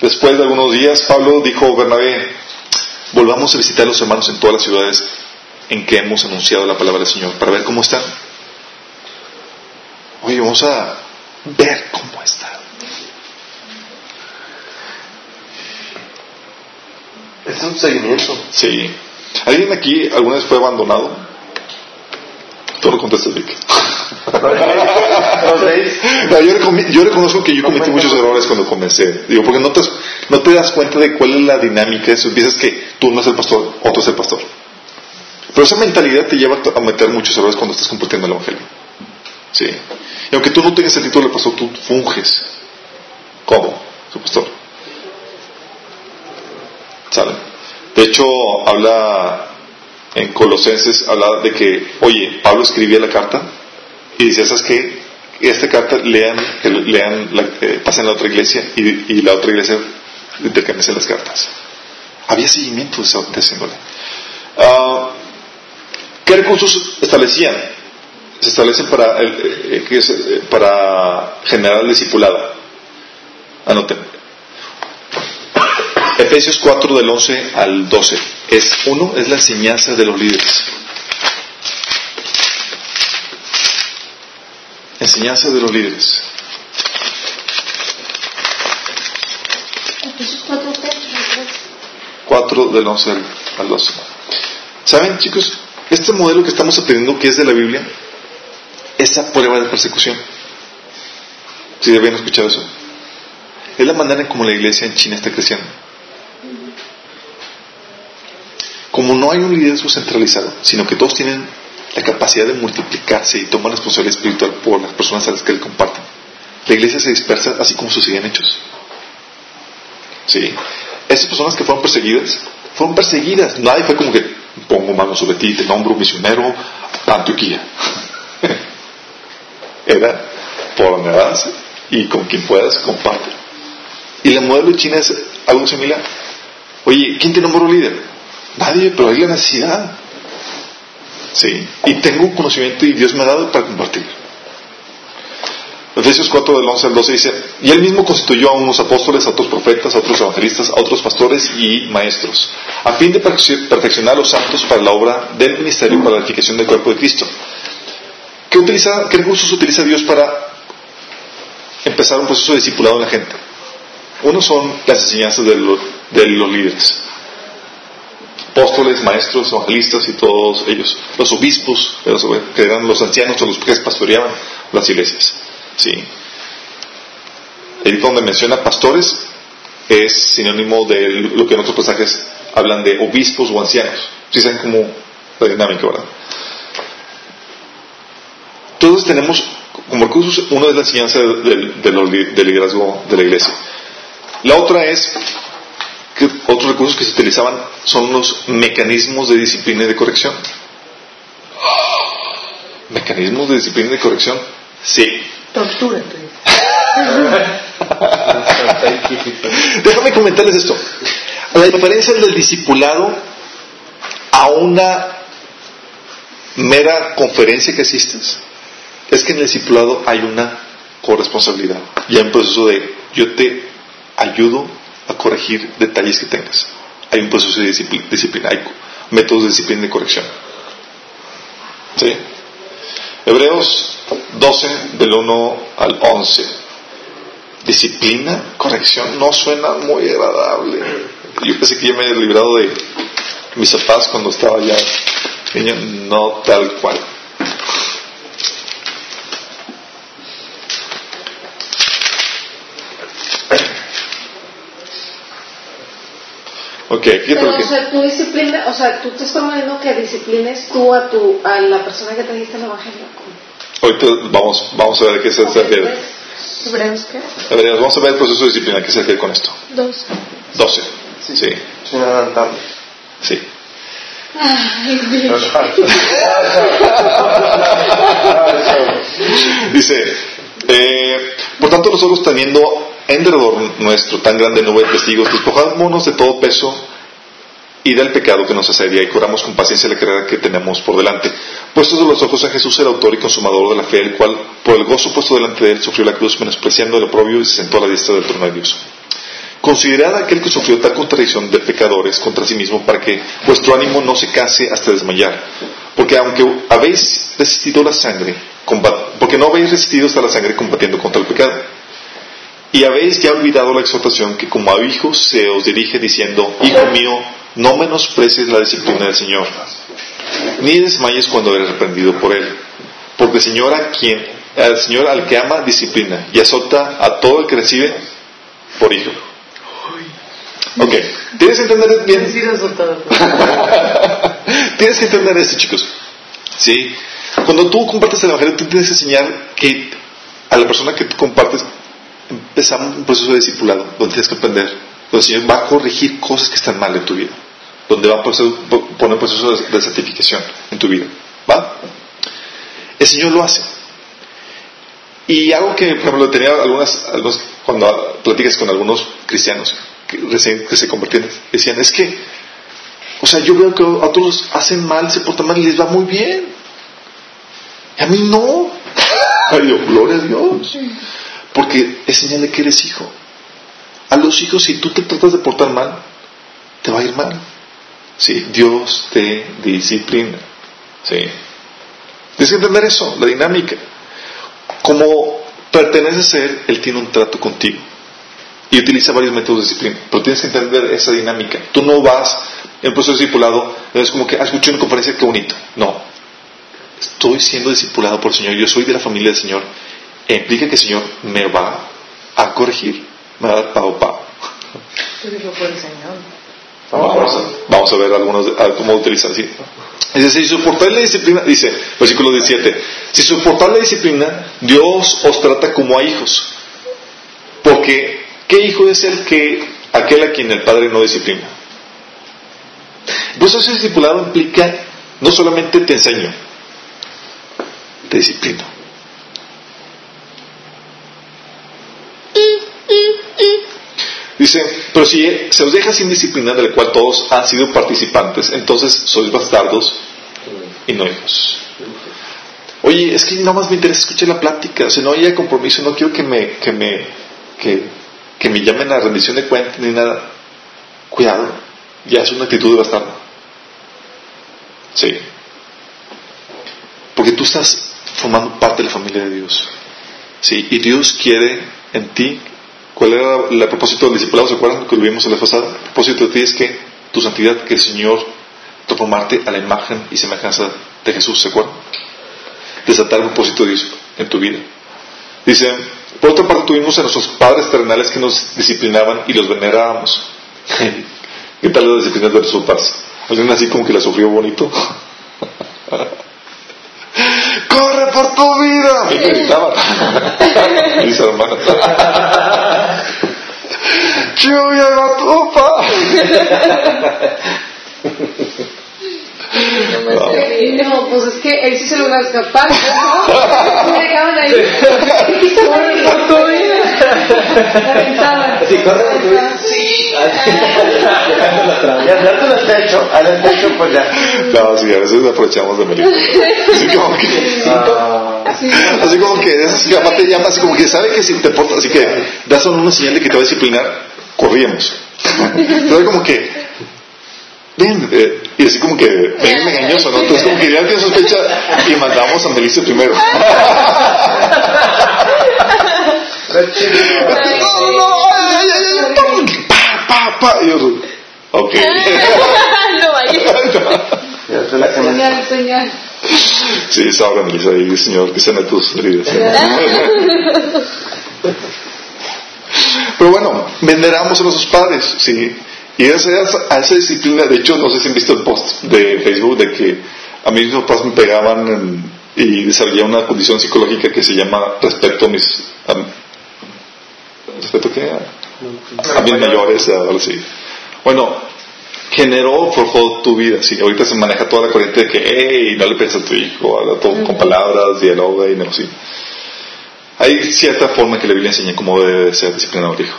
Speaker 2: Después de algunos días, Pablo dijo a Bernabé, volvamos a visitar a los hermanos en todas las ciudades en que hemos anunciado la palabra del Señor, para ver cómo están. Oye, vamos a ver cómo están.
Speaker 4: Es un seguimiento.
Speaker 2: Sí. ¿Alguien aquí alguna vez fue abandonado? Tú lo contestas, Vic. No, yo, yo reconozco que yo cometí muchos errores cuando comencé. Digo, porque no te, no te das cuenta de cuál es la dinámica de eso. Piensas que tú no eres el pastor, otro es el pastor. Pero esa mentalidad te lleva a meter muchos errores cuando estás compartiendo el Evangelio. Sí. Y aunque tú no tengas el título de pastor, tú funges como su pastor. ¿Sale? De hecho, habla en Colosenses, habla de que, oye, Pablo escribía la carta y decía, ¿sabes qué? Esta carta lean, que lean, la, eh, pasen a la otra iglesia y, la otra iglesia intercambien las cartas. Había seguimiento de esa, de. Ah, ¿Qué recursos establecían? Se establecen para, el- eh, que es, eh, para generar el discipulado. Anoten. Efesios 4 del 11 al 12. Es uno, es la enseñanza de los líderes. Enseñanza de los líderes.
Speaker 5: Efesios 4, 3,
Speaker 2: 4 del 11 al, al 12. ¿Saben, chicos? Este modelo que estamos aprendiendo, que es de la Biblia, esa prueba de persecución. ¿Sí habían escuchado eso? Es la manera en como la iglesia en China está creciendo. Como no hay un liderazgo centralizado, sino que todos tienen la capacidad de multiplicarse y tomar responsabilidad espiritual por las personas a las que le comparten, la iglesia se dispersa así como sucedían hechos. Sí. Esas personas que fueron perseguidas, fueron perseguidas. Nadie fue como que pongo mano sobre ti, te nombro misionero a Antioquía. Era por donde vas y con quien puedas, comparte. Y la modelo de China es algo similar. Oye, ¿quién te nombró líder? Nadie, pero hay la necesidad. Sí. Y tengo un conocimiento y Dios me ha dado para compartir. Efesios 4 del 11 al 12 dice, y él mismo constituyó a unos apóstoles, a otros profetas, a otros evangelistas, a otros pastores y maestros, a fin de perfec- perfeccionar a los santos para la obra del ministerio para la edificación del cuerpo de Cristo. ¿Qué, utiliza, ¿Qué recursos utiliza Dios para empezar un proceso de discipulado en la gente? Uno son las enseñanzas de los líderes, apóstoles, maestros, evangelistas y todos ellos, los obispos, que eran los ancianos o los que pastoreaban las iglesias. Sí. El donde menciona pastores es sinónimo de lo que en otros pasajes hablan de obispos o ancianos. Si saben cómo la dinámica, ¿verdad? Todos tenemos como recursos, uno es la enseñanza del liderazgo de la iglesia. La otra es que otros recursos que se utilizaban son los mecanismos de disciplina y de corrección. ¿Mecanismos de disciplina y de corrección? Sí.
Speaker 6: Tortura, tú dices.
Speaker 2: Déjame comentarles esto. La diferencia del discipulado a una mera conferencia que asistes es que en el discipulado hay una corresponsabilidad y hay un proceso de yo te ayudo a corregir detalles que tengas. Hay un proceso de disciplina, disciplina hay métodos de disciplina y corrección. ¿Sí? Hebreos 12, del 1 al 11. Disciplina, corrección, no suena muy agradable. Yo pensé que ya me había librado de mis papás cuando estaba ya niño, no tal cual. Ok, fíjate
Speaker 1: Pero,
Speaker 2: lo que...
Speaker 1: o sea, tú disciplina, o sea, tú te estás promoviendo que disciplines tú a tu, a la persona que te diste el evangelio.
Speaker 2: Ahorita vamos, vamos a ver a qué se refiere.
Speaker 6: ¿Hebreos qué?
Speaker 2: A ver, vamos a ver el proceso de disciplina, ¿qué se refiere con esto?
Speaker 6: Dos.
Speaker 2: 12. Sí, sí.
Speaker 4: Sin adelantarme.
Speaker 1: Ay, Dios.
Speaker 2: Dice, eh, por tanto nosotros teniendo en derredor nuestro tan grande nube de testigos, despojámonos de todo peso y del pecado que nos asedia y corramos con paciencia la carrera que tenemos por delante. Puestos los ojos a Jesús, el autor y consumador de la fe, el cual por el gozo puesto delante de él sufrió la cruz, menospreciando el oprobio y se sentó a la diestra del trono de Dios. Considerad aquel que sufrió tal contradicción de pecadores contra sí mismo para que vuestro ánimo no se case hasta desmayar. Porque aunque habéis resistido la sangre, porque no habéis resistido hasta la sangre combatiendo contra el pecado. Y habéis ya olvidado la exhortación que como a hijos se os dirige diciendo, Hijo mío, no menosprecies la disciplina del Señor, ni desmayes cuando eres reprendido por Él. Porque el Señor a quien, al Señor al que ama disciplina y azota a todo el que recibe por hijo. Ok, tienes que entender bien. Tienes que entender esto, chicos. Sí. Cuando tú compartes el evangelio, tú tienes que enseñar que a la persona que tú compartes empezamos un proceso de discipulado, donde tienes que aprender, donde el Señor va a corregir cosas que están mal en tu vida, donde va a poner un proceso de, santificación en tu vida. ¿Va? El Señor lo hace. Y algo que, por ejemplo, tenía algunas, cuando platicas con algunos cristianos que recién que se convirtieron, decían, es que, o sea, yo veo que otros hacen mal, se portan mal y les va muy bien. Y a mí no. Ay, yo, gloria a Dios. Porque es señal de que eres hijo. A los hijos, si tú te tratas de portar mal, te va a ir mal. Sí, Dios te disciplina. Sí. Tienes que entender eso, la dinámica. Como perteneces a Él, Él tiene un trato contigo. Y utiliza varios métodos de disciplina. Pero tienes que entender esa dinámica. Tú no vas en proceso discipulado, es como que, ah, escuché una conferencia, qué bonito. No. Estoy siendo discipulado por el Señor. Yo soy de la familia del Señor. Implica que el Señor me va a corregir. Me va a dar
Speaker 6: por el Señor.
Speaker 2: Vamos a, vamos a ver algunos a cómo utilizar así. Dice, si soportáis la disciplina, dice, versículo 17, si soportáis la disciplina, Dios os trata como a hijos. Porque, ¿qué hijo es el que, aquel a quien el Padre no disciplina? Pues ese discipulado implica, no solamente te enseño, te disciplino. Dice, pero si se os deja sin disciplina de la cual todos han sido participantes, entonces sois bastardos y no hijos. Oye, es que nada más me interesa escuchar la plática, o sea, no hay compromiso, no quiero que me, que me, que, que me llamen a rendición de cuentas ni nada. Cuidado, ya es una actitud de bastardo. Sí. Porque tú estás formando parte de la familia de Dios. Sí, y Dios quiere en ti ¿Cuál era el propósito del discipulado? ¿Se acuerdan que lo vimos en la pasada? El propósito de ti es que tu santidad, que el Señor transformarte a la imagen y semejanza de Jesús, ¿se acuerdan? Desatar el propósito de Dios en tu vida. Dice, por otra parte tuvimos a nuestros padres terrenales que nos disciplinaban y los venerábamos. ¿Qué tal la disciplina de nuestros papás? ¿Alguien así como que la sufrió bonito? ¡Corre por tu vida! Me gritaban. Mis hermanos. ¡Yo ya va tu papá!
Speaker 1: No, pues es que él sí se logra escapar. ¿no? Me dejaban ahí. La.
Speaker 3: Así, corre,
Speaker 1: La
Speaker 3: tú.
Speaker 1: ventana.
Speaker 3: Sí. Dejando atrás.
Speaker 4: Y hacerte en el techo, al el techo, pues ya.
Speaker 2: No, sí, a veces aprovechamos de Melissa. Así como que,
Speaker 4: Ah,
Speaker 1: Sí.
Speaker 2: así como que, esas que aparte llama así como que sabe que si te portas, así que das una señal de que te va a disciplinar, corríamos. Pero como que, ven, eh, y así como que, ven engañoso, ¿no? Entonces como que ya tiene sospecha y mandamos a Melissa primero. No, no, no, ay, ay, ay, ay, pa, pa, pa, y yo, ok.
Speaker 8: no vaya.
Speaker 4: Conoces.
Speaker 1: Señal, señal.
Speaker 2: Sí, sabrá, Melissa, y Señor, que sana tus heridas. Pero bueno, veneramos a nuestros padres, sí. Y esa, a esa disciplina, de hecho, no sé si han visto el post de Facebook de que a mí mis papás me pegaban en- y desarrollé una condición psicológica que se llama respeto a mis. a- ¿Respeto qué? A, a mis mayores, ahora sí. Bueno, generó, forjó tu vida. Sí, ahorita se maneja toda la corriente de que, hey, no le pienses a tu hijo, habla todo con palabras, dialoga y sí. Hay cierta forma que la Biblia enseña cómo debe ser disciplinado el hijo.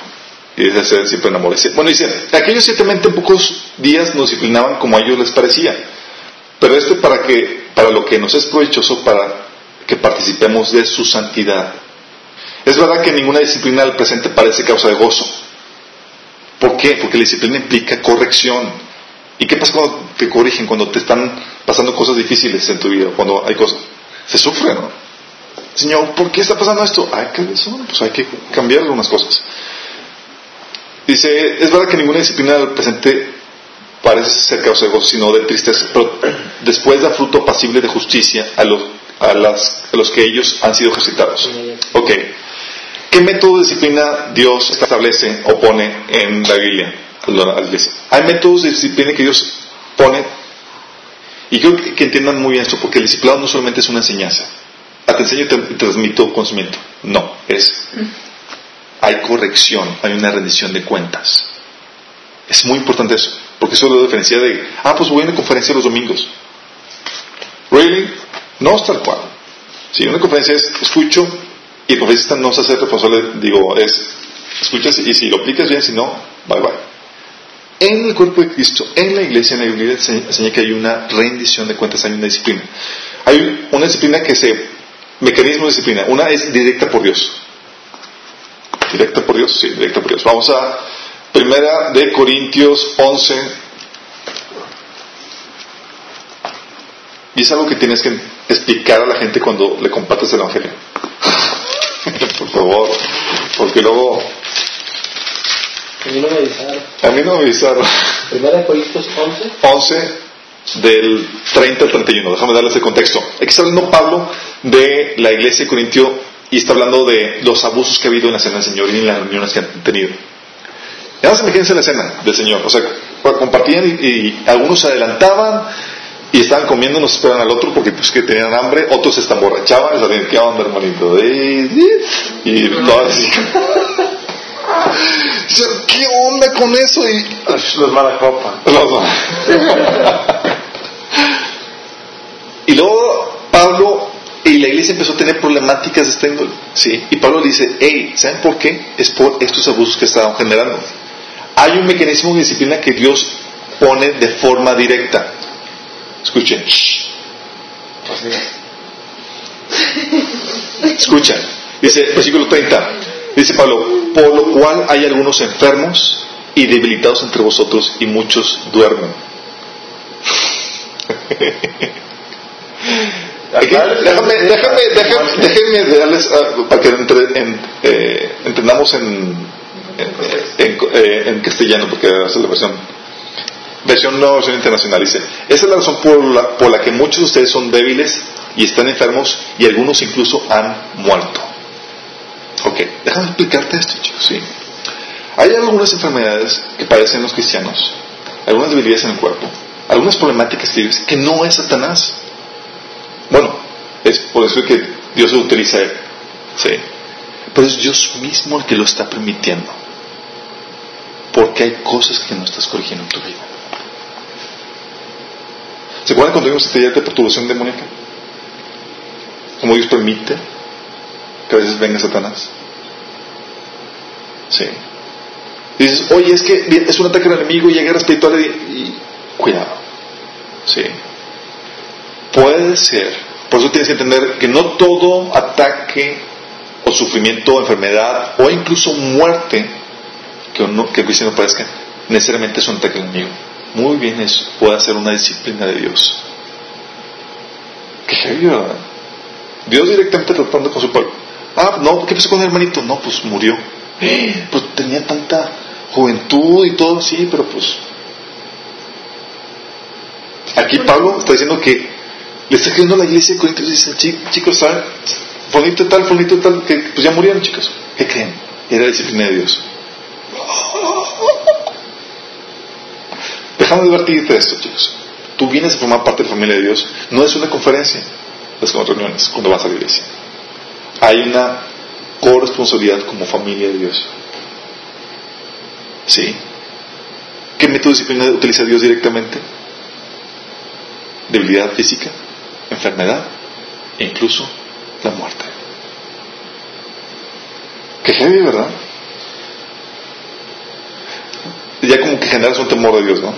Speaker 2: Y debe ser en amor. Bueno, dice, aquellos ciertamente en pocos días nos disciplinaban como a ellos les parecía. Pero este para que, para lo que nos es provechoso para que participemos de su santidad. Es verdad que ninguna disciplina al presente parece causa de gozo. ¿Por qué? Porque la disciplina implica corrección. ¿Y qué pasa cuando te corrigen? Cuando te están pasando cosas difíciles en tu vida, cuando hay cosas. Se sufre, ¿no? Señor, ¿por qué está pasando esto? Hay que, pues hay que cambiar algunas cosas. Dice, es verdad que ninguna disciplina del presente parece ser causa de gozo, sino de tristeza, pero después da fruto pasible de justicia a los, a las, a los que ellos han sido ejercitados. Ok. ¿Qué método de disciplina Dios establece o pone en la Biblia? a la iglesia? Hay métodos de disciplina que Dios pone y creo que, que entiendan muy bien esto, porque el discipulado no solamente es una enseñanza. Te enseño y transmito conocimiento. No, es hay corrección, hay una rendición de cuentas. Es muy importante eso, porque eso lo diferencia de, ah, pues voy a una conferencia los domingos. ¿Really? No es tal cual. Si una conferencia es escucho y el conferencista no se hace responsable, digo, es escuchas y si lo aplicas bien, si no, bye bye. En el cuerpo de Cristo, en la iglesia, en la enseña enseña que hay una rendición de cuentas, hay una disciplina. Hay una disciplina que se, mecanismo de disciplina, una es directa por Dios. Directa por Dios, sí, directa por Dios. Vamos a Primera de Corintios 11. Y es algo que tienes que explicar a la gente cuando le compartes el Evangelio. por favor, porque luego
Speaker 3: A mí no me avisaron.
Speaker 2: a mí no me avisaron.
Speaker 3: Primera de Corintios 11.
Speaker 2: 11 del 30 al 31. Déjame darles el contexto. Aquí está hablando Pablo de la iglesia de Corintio y está hablando de los abusos que ha habido en la cena del Señor y en las reuniones que han tenido. Y ahora imagínense la cena del Señor. O sea, compartían y, y algunos se adelantaban y estaban comiendo, no se esperaban al otro porque pues que tenían hambre, otros se emborrachaban y salían, ¿qué onda hermanito? Eh, eh", Y todo así. ¿Qué onda con eso? Y
Speaker 4: Los mala copa.
Speaker 2: los dos. y luego Pablo y la iglesia empezó a tener problemáticas de esta índole. ¿sí? Y Pablo dice, hey, ¿saben por qué? Es por estos abusos que estaban generando. Hay un mecanismo de disciplina que Dios pone de forma directa. Escuchen. shh. Escuchen. Dice, versículo 30. Dice Pablo, por lo cual hay algunos enfermos y debilitados entre vosotros y muchos duermen. Déjame, déjame, déjame, déjenme darles ah, para que entre- en- eh, entendamos en, en, en- eh, castellano, porque es la versión. Versión no versión internacional dice, esa es la razón por la, por la que muchos de ustedes son débiles y están enfermos y algunos incluso han muerto. Ok, déjame explicarte esto, chicos. Sí. Hay algunas enfermedades que padecen los cristianos, algunas debilidades en el cuerpo, algunas problemáticas que no es Satanás. Bueno, es por eso que Dios lo utiliza a él. Sí. Pero es Dios mismo el que lo está permitiendo. Porque hay cosas que no estás corrigiendo en tu vida. ¿Se acuerdan cuando vimos este día de perturbación demoníaca? ¿Cómo Dios permite que a veces venga Satanás? Sí. Y dices, oye, es que es un ataque al enemigo y hay guerra espiritual y, y cuidado. Sí. Puede ser. Por eso tienes que entender que no todo ataque o sufrimiento, o enfermedad o incluso muerte que, no, que el cristiano padezca necesariamente es un ataque al enemigo. Muy bien eso. Puede ser una disciplina de Dios. Qué heavy. Dios directamente tratando con su pueblo. Ah, no, ¿qué pasó con el hermanito? No, pues murió. Pues tenía tanta juventud y todo, sí, pero pues. Aquí Pablo está diciendo que le está escribiendo a la iglesia de Corintios y dice, chicos, ¿saben? Fonito tal, fonito tal, que pues ya murieron, chicos. ¿Qué creen? Era disciplina de Dios. Déjame advertirte de esto, chicos. Tú vienes a formar parte de la familia de Dios. No es una conferencia, es como reuniones, cuando vas a la iglesia. Hay una corresponsabilidad como familia de Dios. ¿Sí? ¿Qué método de disciplina utiliza Dios directamente? Debilidad física, enfermedad e incluso la muerte. Qué heavy, ¿verdad? Ya como que generas un temor de Dios, ¿no?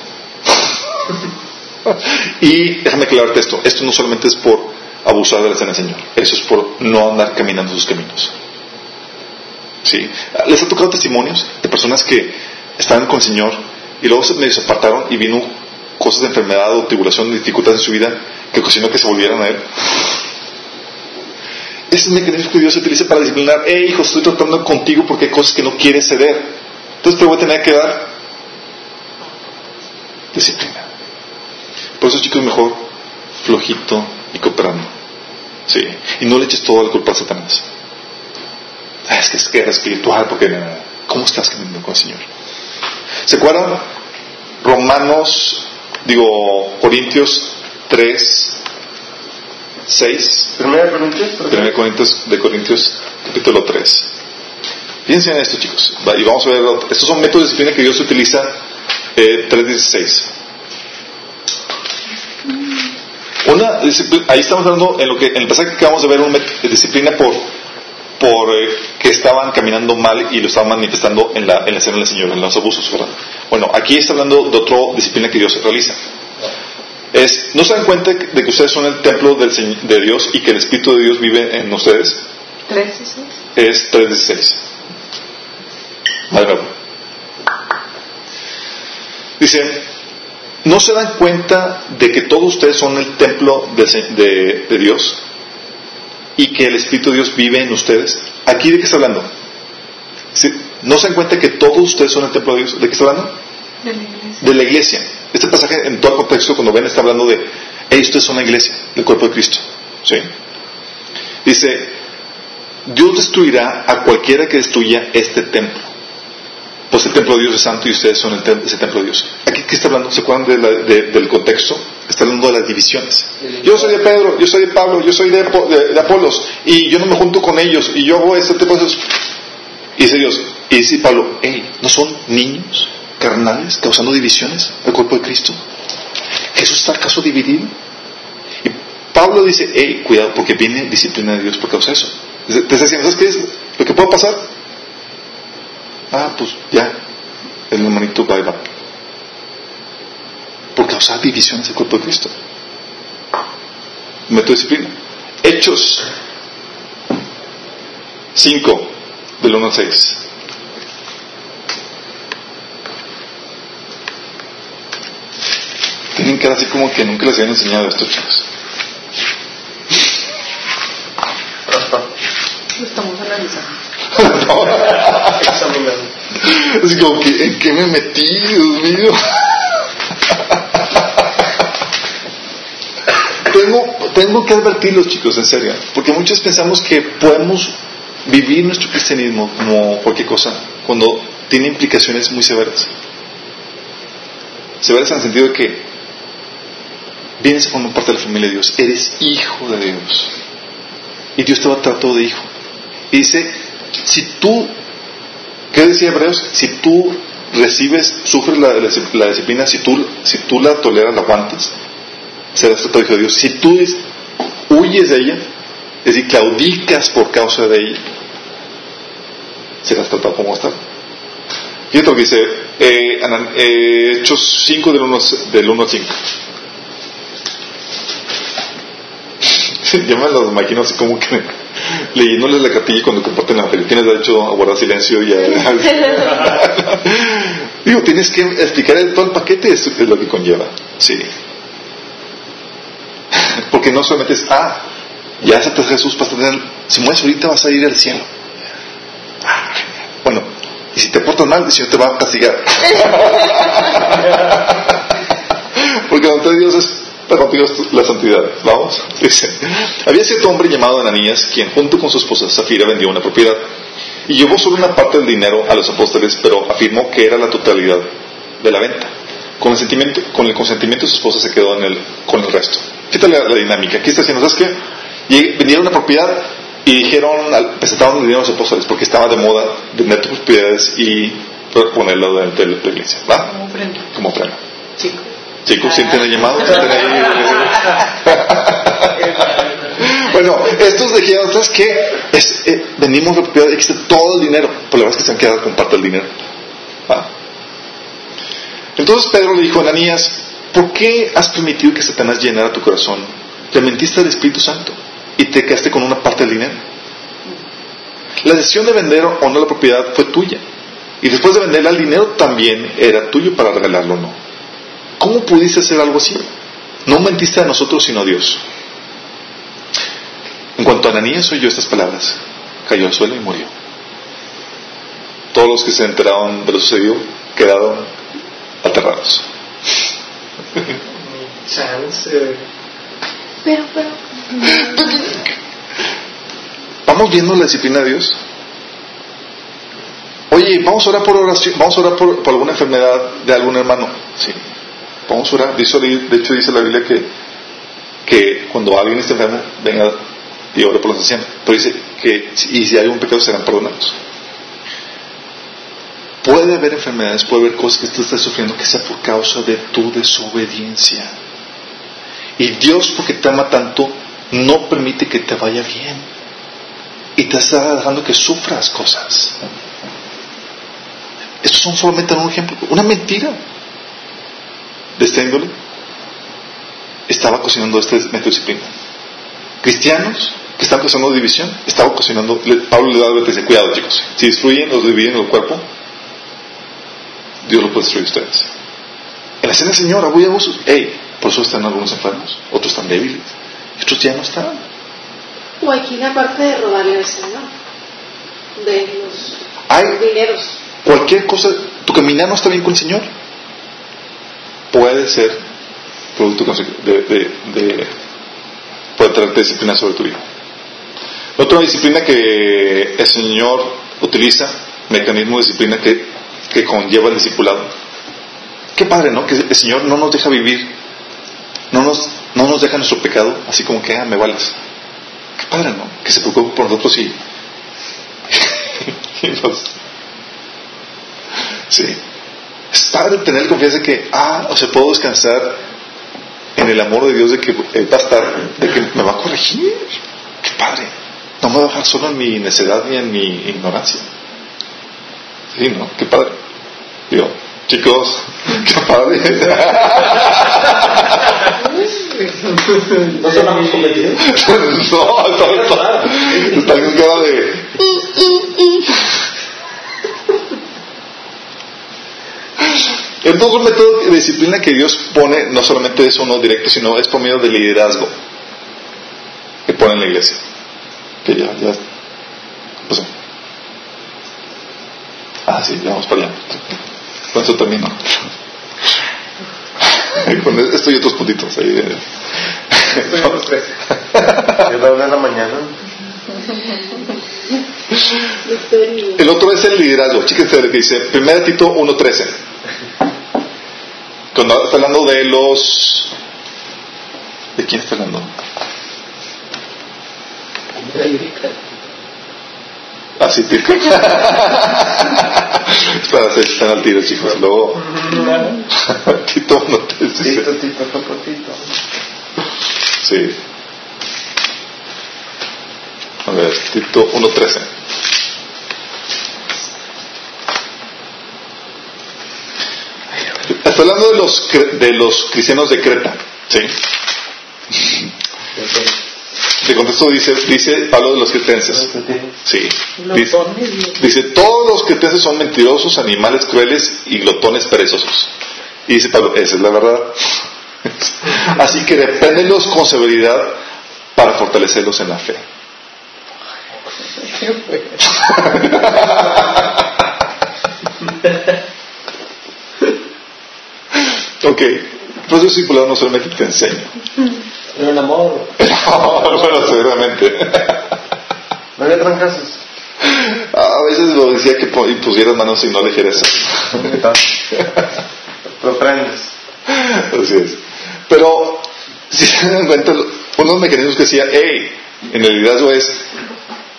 Speaker 2: y déjame aclararte esto, esto no solamente es por abusar de la cena del Señor, eso es por no andar caminando sus caminos. ¿Sí? ¿Les ha tocado testimonios de personas que estaban con el Señor y luego se, se apartaron y vino cosas de enfermedad o tribulación, dificultades en su vida que ocasionó que se volvieran a Él? Ese es el mecanismo que Dios utiliza para disciplinar. Hey, hijo, estoy tratando contigo porque hay cosas que no quieres ceder. Entonces te voy a tener que dar disciplina. Por eso, chicos, mejor flojito y cooperando. Sí. Y no le eches todo la culpa a Satanás. Ah, es que es guerra espiritual, porque ¿cómo estás caminando con el Señor? ¿Se acuerdan? Romanos, digo, Corintios 3, 6.
Speaker 4: Primera Corintios.
Speaker 2: Primera Corintios, de Corintios, capítulo 3. Fíjense en esto, chicos. Y vamos a ver, estos son métodos de disciplina que Dios utiliza, eh, 3.16. Una, ahí estamos hablando en lo que en el pasaje que acabamos de ver una disciplina por por eh, que estaban caminando mal y lo estaban manifestando en la, en la escena del Señor, en los abusos, ¿verdad? Bueno, aquí está hablando de otra disciplina que Dios realiza. Es, ¿no se dan cuenta de que ustedes son el templo del, de Dios y que el Espíritu de Dios vive en ustedes?
Speaker 6: 3
Speaker 2: Es 3.16. Vale, Dice, ¿no se dan cuenta de que todos ustedes son el templo de, de, de Dios? Y que el Espíritu de Dios vive en ustedes. ¿Aquí de qué está hablando? ¿No se dan cuenta que todos ustedes son el templo de Dios? ¿De qué está hablando?
Speaker 6: De la iglesia.
Speaker 2: De la iglesia. Este pasaje, en todo el contexto, cuando ven, está hablando de, hey, ustedes son la iglesia, el cuerpo de Cristo. ¿Sí? Dice, Dios destruirá a cualquiera que destruya este templo. Pues el templo de Dios es santo y ustedes son el ese templo de Dios. ¿Aquí qué está hablando? ¿Se acuerdan de la, de, del contexto? Está hablando de las divisiones. Yo soy de Pedro, yo soy de Pablo, yo soy de, de, Apolos y yo no me junto con ellos y yo hago este tipo de cosas. Y dice Dios, y dice Pablo, hey, ¿no son niños carnales causando divisiones al cuerpo de Cristo? ¿Jesús está acaso dividido? Y Pablo dice, hey, cuidado, porque viene disciplina de Dios por causa de eso. Te está diciendo, ¿sabes qué es lo que puede pasar? Ah, pues ya, el hermanito va y va. Por causar divisiones del cuerpo de Cristo. Método disciplina. Hechos 5, del 1 al 6. Tienen cara así como que nunca les habían enseñado esto, chicos.
Speaker 6: Lo estamos analizando.
Speaker 2: Así como que, ¿en qué me metí, Dios mío? tengo, tengo que advertirlos, chicos, en serio, porque muchos pensamos que podemos vivir nuestro cristianismo como cualquier cosa cuando tiene implicaciones muy severas. Severas en el sentido de que vienes a formar parte de la familia de Dios, eres hijo de Dios. Y Dios te va a tratar de hijo. Y dice, si tú, ¿qué decía Hebreos? Si tú recibes, sufres la, la, disciplina, si tú, si tú la toleras, la aguantas, serás tratado hijo de Dios. Si tú es- huyes de ella, es decir, claudicas por causa de ella, serás tratado como está. Fíjate lo que dice eh, eh, Hechos 5 del 1, del 1 al 5. Yo me lo imagino así como que leyéndoles la cartilla cuando comparten la Evangelio. Tienes derecho a guardar silencio y a... Digo, tienes que explicar el- todo el paquete, es, es lo que conlleva. Sí. Porque no solamente es, ah, ya aceptas Jesús, vas a tener, si mueres ahorita vas a ir al cielo. Bueno, y si te portas mal, el Señor te va a castigar. Porque ante Dios es para contigo la santidad. Vamos, dice. Había cierto hombre llamado Ananías, quien junto con su esposa Zafira vendió una propiedad y llevó solo una parte del dinero a los apóstoles, pero afirmó que era la totalidad de la venta. Con el, sentimiento, con el consentimiento de su esposa se quedó en el, con el resto. Fíjate la, la dinámica. Aquí está diciendo, ¿sabes qué? Y vendieron una propiedad y dijeron, al- presentaron el dinero a los apóstoles porque estaba de moda vender tus propiedades y ponerlo dentro de la iglesia. ¿Va?
Speaker 6: Como ofrenda.
Speaker 2: Como ofrenda.
Speaker 6: Chico.
Speaker 2: Chicos, ¿sienten el llamado? ¿Sienten ahí? bueno, estos dijeron, ¿sabes qué? Es, eh, venimos a la propiedad, está todo el dinero. Pero la verdad es que se han quedado con parte del dinero. Ah. Entonces Pedro le dijo a Ananías, ¿por qué has permitido que Satanás llenara tu corazón? Le mentiste al Espíritu Santo y te quedaste con una parte del dinero. La decisión de vender o no la propiedad fue tuya. Y después de venderla, el dinero también era tuyo para regalarlo o no. ¿Cómo pudiste hacer algo así? No mentiste a nosotros, sino a Dios. En cuanto a Ananías oyó estas palabras, cayó al suelo y murió. Todos los que se enteraron de lo sucedido quedaron aterrados.
Speaker 7: Chance.
Speaker 1: Pero, pero.
Speaker 2: ¿Vamos viendo la disciplina de Dios? Oye, vamos a orar por oración, vamos a orar por, por alguna enfermedad de algún hermano. Sí, vamos a orar. De hecho, dice la Biblia que, que cuando alguien está enfermo, venga y ore por los ancianos. Pero dice que, y si hay un pecado, serán perdonados. Puede haber enfermedades, puede haber cosas que tú estás sufriendo que sea por causa de tu desobediencia. Y Dios, porque te ama tanto, no permite que te vaya bien. Y te está dejando que sufras cosas. Estos son solamente un ejemplo. Una mentira de esta índole estaba cocinando este de disciplina. Cristianos que están causando división, estaba ocasionando, le- Pablo le da advertencia, cuidado chicos, si destruyen o dividen el cuerpo, Dios lo puede destruir a ustedes. En la cena del Señor, abuso y abusos, hey, por eso están algunos enfermos, otros están débiles, otros ya no están.
Speaker 1: O aquí la parte de robarle al Señor. De los
Speaker 2: Hay
Speaker 1: dineros.
Speaker 2: cualquier cosa, tu caminar no está bien con el Señor, puede ser producto de, de, de- puede traer disciplina sobre tu vida. Otra disciplina que el Señor utiliza, mecanismo de disciplina que, que conlleva el discipulado. Qué padre, ¿no? Que el Señor no nos deja vivir, no nos, no nos deja nuestro pecado, así como que, ah, me vales. Qué padre, ¿no? Que se preocupe por nosotros y, y nos, Sí. Es padre tener confianza de que, ah, o sea, puedo descansar en el amor de Dios de que Él va a estar, de que me va a corregir. Qué padre. No me va a dejar solo en mi necedad ni en mi ignorancia. Sí, ¿no? Qué padre. Digo, chicos, qué padre.
Speaker 3: ¿No sonamos convencidos?
Speaker 2: no, está, está, está cara de... Entonces, un método de disciplina que Dios pone no solamente es uno directo, sino es por medio del liderazgo que pone en la iglesia. Que ya, ya. sea. Ah, sí, ya vamos para allá. Con eso termino. Con esto y otros puntitos ahí.
Speaker 7: Los tres.
Speaker 4: Yo la una de la mañana.
Speaker 2: El otro es el liderazgo. Chíquense lo que dice 1 Tito 1.13. Cuando está hablando de los... ¿De quién está hablando? Ah, sí, Tito. Espera, verdad se están al tiro, chicos. Luego, Tito, no te
Speaker 4: Tito, tito, toco, tito.
Speaker 2: Sí. A ver, Tito 1.13. Está hablando de los, cre- de los cristianos de Creta. ¿Sí? De contexto dice, dice Pablo de los cretenses. Sí. Dice, dice, todos los cretenses son mentirosos, animales crueles y glotones perezosos. Y dice Pablo, esa es la verdad. Así que repréndelos con severidad para fortalecerlos en la fe. ok, proceso discipulado no solamente te enseña.
Speaker 3: Pero en amor.
Speaker 2: bueno, seguramente.
Speaker 4: ¿No había trancazos?
Speaker 2: A veces lo decía que impusieras manos y no ligereza.
Speaker 4: Lo prendes.
Speaker 2: Así es. Pero, si se dan cuenta, uno de los mecanismos que decía, hey, en el liderazgo es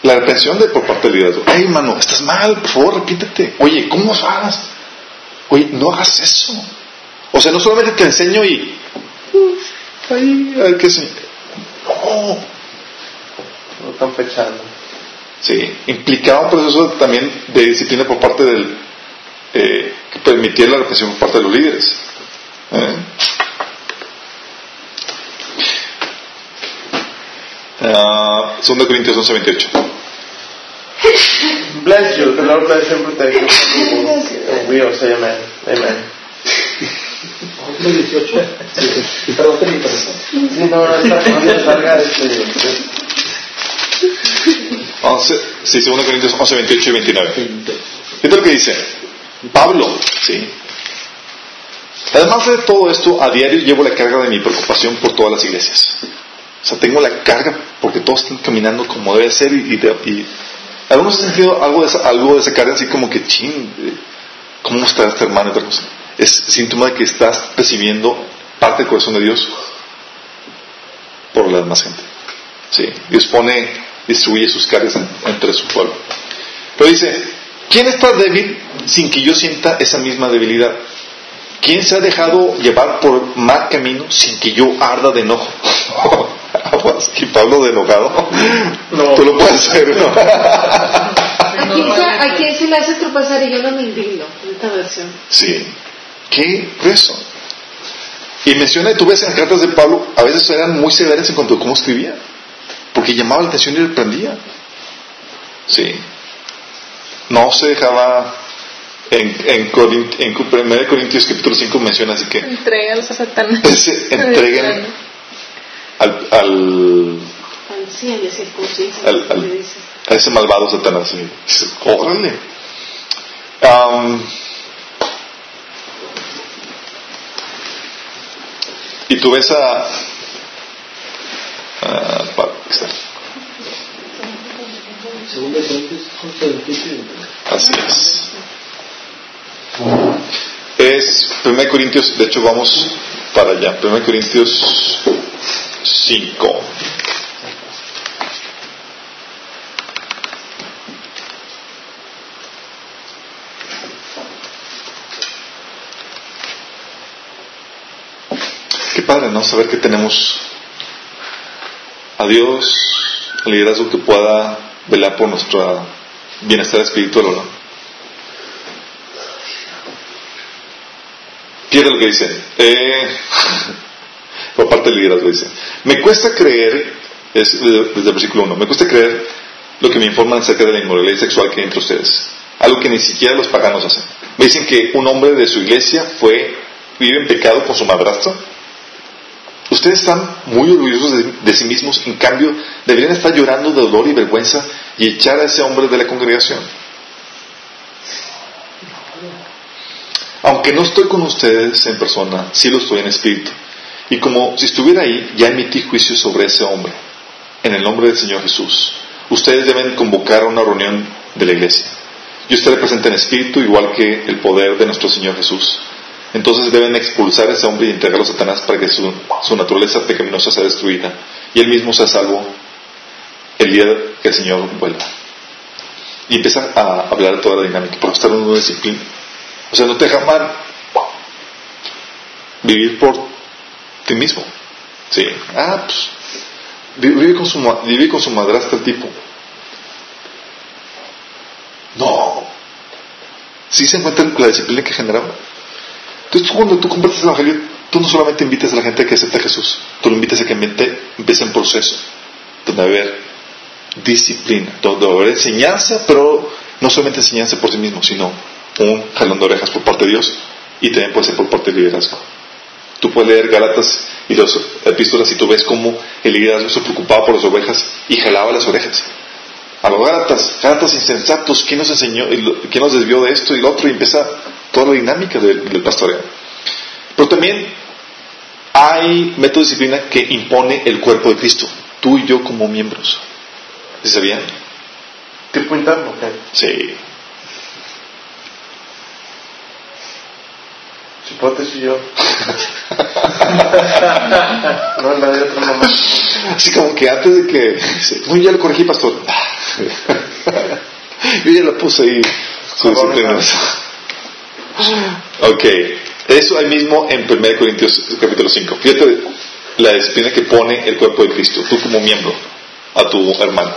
Speaker 2: la reprensión de por parte del liderazgo. Hey, hermano, estás mal, por favor, repítete. Oye, ¿cómo hagas? Oye, no hagas eso. O sea, no solamente te enseño y. "Uf, Ahí, a ver qué se. No.
Speaker 4: Lo están fechando.
Speaker 2: Sí, implicaba un proceso también de disciplina por parte del. Eh, que permitía la represión por parte de los líderes. ¿Eh? Ah, 2 Corintios 11:28.
Speaker 4: Bless you, the Lord bless you and protect you. And we all say amen. Amen.
Speaker 3: 18. Sí. Perdón.
Speaker 4: Sí, no, no, está no salga este.
Speaker 2: 11, sí, 2 Corintios 11, 28 y 29. Fíjate lo que dice Pablo, ¿sí? Además de todo esto, a diario llevo la carga de mi preocupación por todas las iglesias. O sea, tengo la carga porque todos están caminando como debe ser y, y, y algunos han sentido algo de, esa, algo de esa carga así como que, chin, eh, ¿cómo está este hermano? y otra cosa? Es síntoma de que estás recibiendo parte del corazón de Dios por la demás gente. Sí, Dios pone, distribuye sus cargas en- entre su pueblo. Pero dice, ¿quién está débil sin que yo sienta esa misma debilidad? ¿Quién se ha dejado llevar por mal camino sin que yo arda de enojo? Aguas, ¿Y Pablo de enojado?
Speaker 7: No.
Speaker 2: Tú lo puedes hacer, ¿no?
Speaker 1: ¿A quién, se, ¿A quién se le hace tropezar y yo no me indigno? En esta versión.
Speaker 2: Sí. Qué grueso. Y menciona, y tú ves en las cartas de Pablo, a veces eran muy severas en cuanto a cómo escribía, porque llamaba la atención y reprendía. Sí. No se dejaba. En, en, Corint- en 1 Corintios capítulo 5 menciona así que
Speaker 8: Entrégalos a Satanás.
Speaker 2: entreguen al, al,
Speaker 1: circuncisa.
Speaker 2: Al- al- a ese malvado Satanás. Órale. Am, y tú ves a. a pa- aquí está.
Speaker 3: Segundo de Corintios 11, 28 y 29.
Speaker 2: Así es. Es 1 Corintios, de hecho vamos para allá. 1 Corintios 5. Qué padre, ¿no? Saber que tenemos a Dios, el liderazgo que pueda velar por nuestro bienestar espiritual, ¿o no? Fíjate lo que dice. Eh, por parte del liderazgo dice. Me cuesta creer, es desde el versículo 1, me cuesta creer lo que me informan acerca de la inmoralidad sexual que hay entre ustedes. Algo que ni siquiera los paganos hacen. Me dicen que un hombre de su iglesia fue, vive en pecado con su madrastra. Ustedes están muy orgullosos de, de sí mismos, en cambio deberían estar llorando de dolor y vergüenza y echar a ese hombre de la congregación. Aunque no estoy con ustedes en persona, sí lo estoy en espíritu. Y como si estuviera ahí, ya emití juicio sobre ese hombre. En el nombre del Señor Jesús. Ustedes deben convocar a una reunión de la iglesia. Yo estaré presente en espíritu, igual que el poder de nuestro Señor Jesús. Entonces deben expulsar a ese hombre y entregarlo a Satanás para que su, naturaleza pecaminosa sea destruida y él mismo sea salvo el día que el Señor vuelva. Y empieza a hablar de toda la dinámica, por estar en una disciplina, O sea, no te deja mal vivir por ti mismo. Sí. Ah, pues, vive con su, vive con madrastra el tipo. No. Sí se encuentra la disciplina que generaba. Entonces, tú cuando tú compartes el Evangelio, tú no solamente invitas a la gente a que acepte a Jesús, tú lo invitas a que empiece un proceso donde haber disciplina, donde va haber enseñanza, pero no solamente enseñanza por sí mismo, sino un jalón de orejas por parte de Dios y también puede ser por parte del liderazgo. Tú puedes leer Gálatas y las epístolas y tú ves cómo el liderazgo se preocupaba por las ovejas y jalaba las orejas. A los Gálatas, Gálatas insensatos, ¿quién nos enseñó, quién nos desvió de esto y lo otro? Y empieza toda la dinámica del, del pastoreo. Pero también hay método de disciplina que impone el cuerpo de Cristo, tú y yo como miembros. ¿Sí sabían?
Speaker 4: Tipo interno, ¿ok?
Speaker 2: Sí.
Speaker 4: Chipote y yo. no, la de otra mamá.
Speaker 2: Así como que antes de que... sí, No, ya lo corregí, pastor. Yo ya lo puse ahí. Su disciplina. Ok. Eso ahí mismo en 1 Corintios capítulo 5. Fíjate la disciplina que pone el cuerpo de Cristo, tú como miembro, a tu hermano.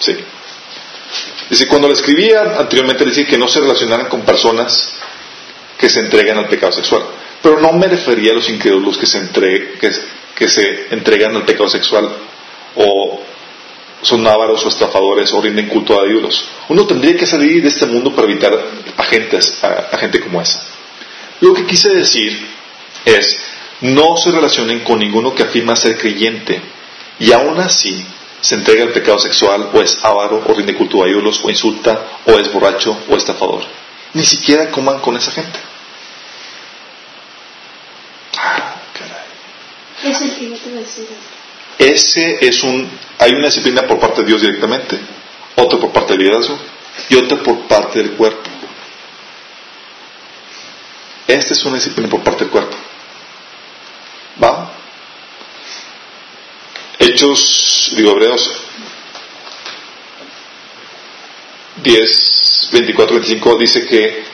Speaker 2: Sí. Dice, cuando lo escribía anteriormente decía que no se relacionaran con personas que se entregan al pecado sexual. Pero no me refería a los incrédulos que se, entre- que se entregan al pecado sexual o son ávaros o estafadores o rinden culto a ídolos. Uno tendría que salir de este mundo para evitar a a, gente como esa. Lo que quise decir es, no se relacionen con ninguno que afirma ser creyente y aún así se entrega al pecado sexual o es avaro o rinde culto a ídolos o insulta o es borracho o estafador. Ni siquiera coman con esa gente. Ah, caray.
Speaker 1: Es que te.
Speaker 2: Ese es un, hay una disciplina por parte de Dios directamente, otra por parte del liderazgo y otra por parte del cuerpo. Esta es una disciplina por parte del cuerpo. ¿Va? Hechos, digo, Hebreos 10, 24, 25 dice que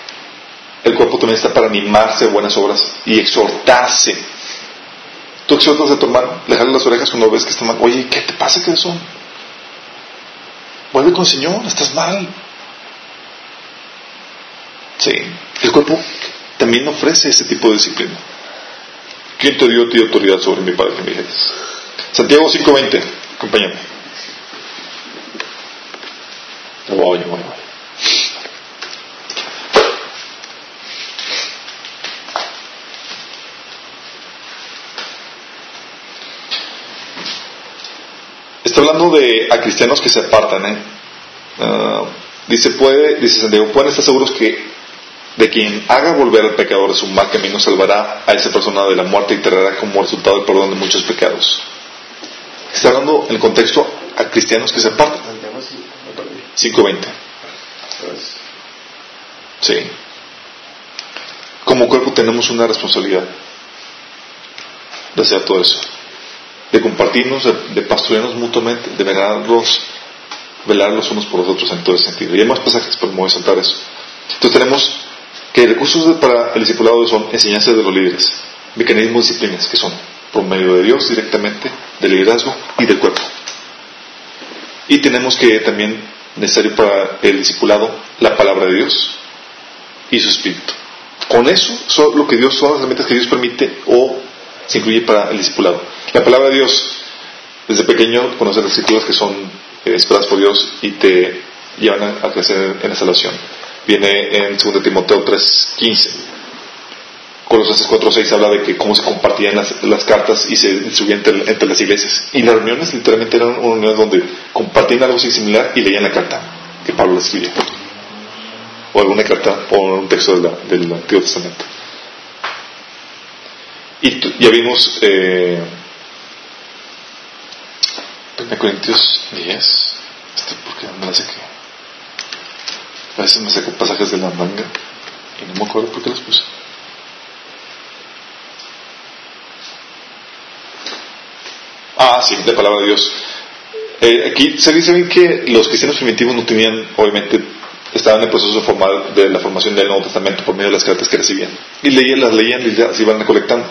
Speaker 2: el cuerpo también está para animarse a buenas obras y exhortarse Tú exhortas a tu hermano, le jalas las orejas cuando ves que está mal. Oye, ¿qué te pasa, corazón? Vuelve con el Señor, estás mal. Sí, el cuerpo también ofrece ese tipo de disciplina. ¿Quién te dio ti autoridad sobre mi Padre que me dijeras? Santiago 5.20, acompáñame. Voy, voy, voy. Está hablando de a cristianos que se apartan, ¿eh? Ah, dice, puede, dice Santiago, pueden estar seguros que de quien haga volver al pecador de su mal camino salvará a esa persona de la muerte y traerá como resultado el perdón de muchos pecados. Está hablando en el contexto a cristianos que se apartan. 5.20. Sí. Como cuerpo tenemos una responsabilidad de hacer todo eso de compartirnos, de, pastorearnos mutuamente, de velarlos, velar los unos por los otros en todo ese sentido. Y hay más pasajes, pero me voy a saltar eso. Entonces tenemos que recursos para el discipulado son enseñanzas de los líderes, mecanismos disciplinas, que son por medio de Dios directamente, del liderazgo y del cuerpo. Y tenemos que también, necesario para el discipulado, la palabra de Dios y su espíritu. Con eso, son lo que Dios, son las herramientas que Dios permite o se incluye para el discipulado. La palabra de Dios, desde pequeño conoces las escrituras que son eh, esperadas por Dios y te llevan a, crecer en la salvación. Viene en 2 Timoteo 3:15. Colosenses 4:6 habla de que cómo se compartían las, cartas y se distribuían entre, las iglesias. Y las reuniones literalmente eran reuniones donde compartían algo similar y leían la carta que Pablo escribía. O alguna carta o un texto del Antiguo Testamento. Y ya vimos eh, 1 Corintios 10. Este porque me hace que a veces me saco pasajes de la manga y no me acuerdo por qué los puse. Ah, sí, la palabra de Dios. Eh, aquí se dice bien que los cristianos primitivos no tenían, obviamente, estaban en el proceso de, formar, de la formación del Nuevo Testamento por medio de las cartas que recibían. Y leían, las leían y las iban recolectando.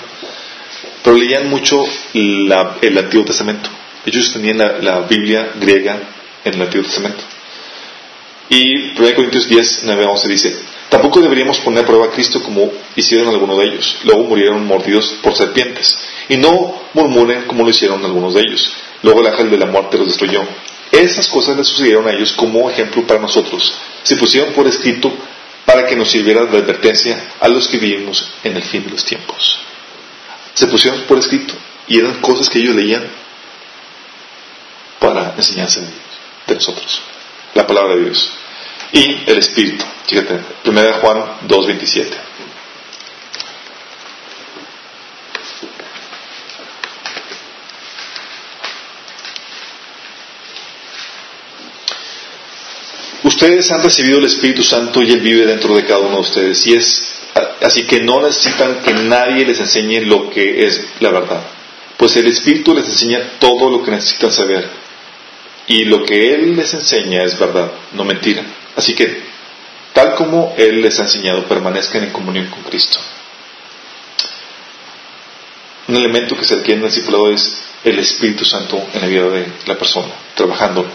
Speaker 2: Pero leían mucho el Antiguo Testamento. Ellos tenían la, la Biblia griega en el Antiguo Testamento. Y 1 Corintios 10, 9 11 dice, tampoco deberíamos poner a prueba a Cristo como hicieron algunos de ellos. Luego murieron mordidos por serpientes. Y no murmuren como lo hicieron algunos de ellos. Luego el ángel de la muerte los destruyó. Esas cosas les sucedieron a ellos como ejemplo para nosotros. Se pusieron por escrito para que nos sirviera de advertencia a los que vivimos en el fin de los tiempos. Se pusieron por escrito y eran cosas que ellos leían para enseñanza de, de nosotros. La palabra de Dios. Y el Espíritu. Fíjate, 1 Juan 2.27. Ustedes han recibido el Espíritu Santo y Él vive dentro de cada uno de ustedes. Y es así que no necesitan que nadie les enseñe lo que es la verdad. Pues el Espíritu les enseña todo lo que necesitan saber. Y lo que Él les enseña es verdad, no mentira. Así que, tal como Él les ha enseñado, permanezcan en comunión con Cristo. Un elemento que se adquiere en el discipulado es el Espíritu Santo en la vida de la persona, trabajando,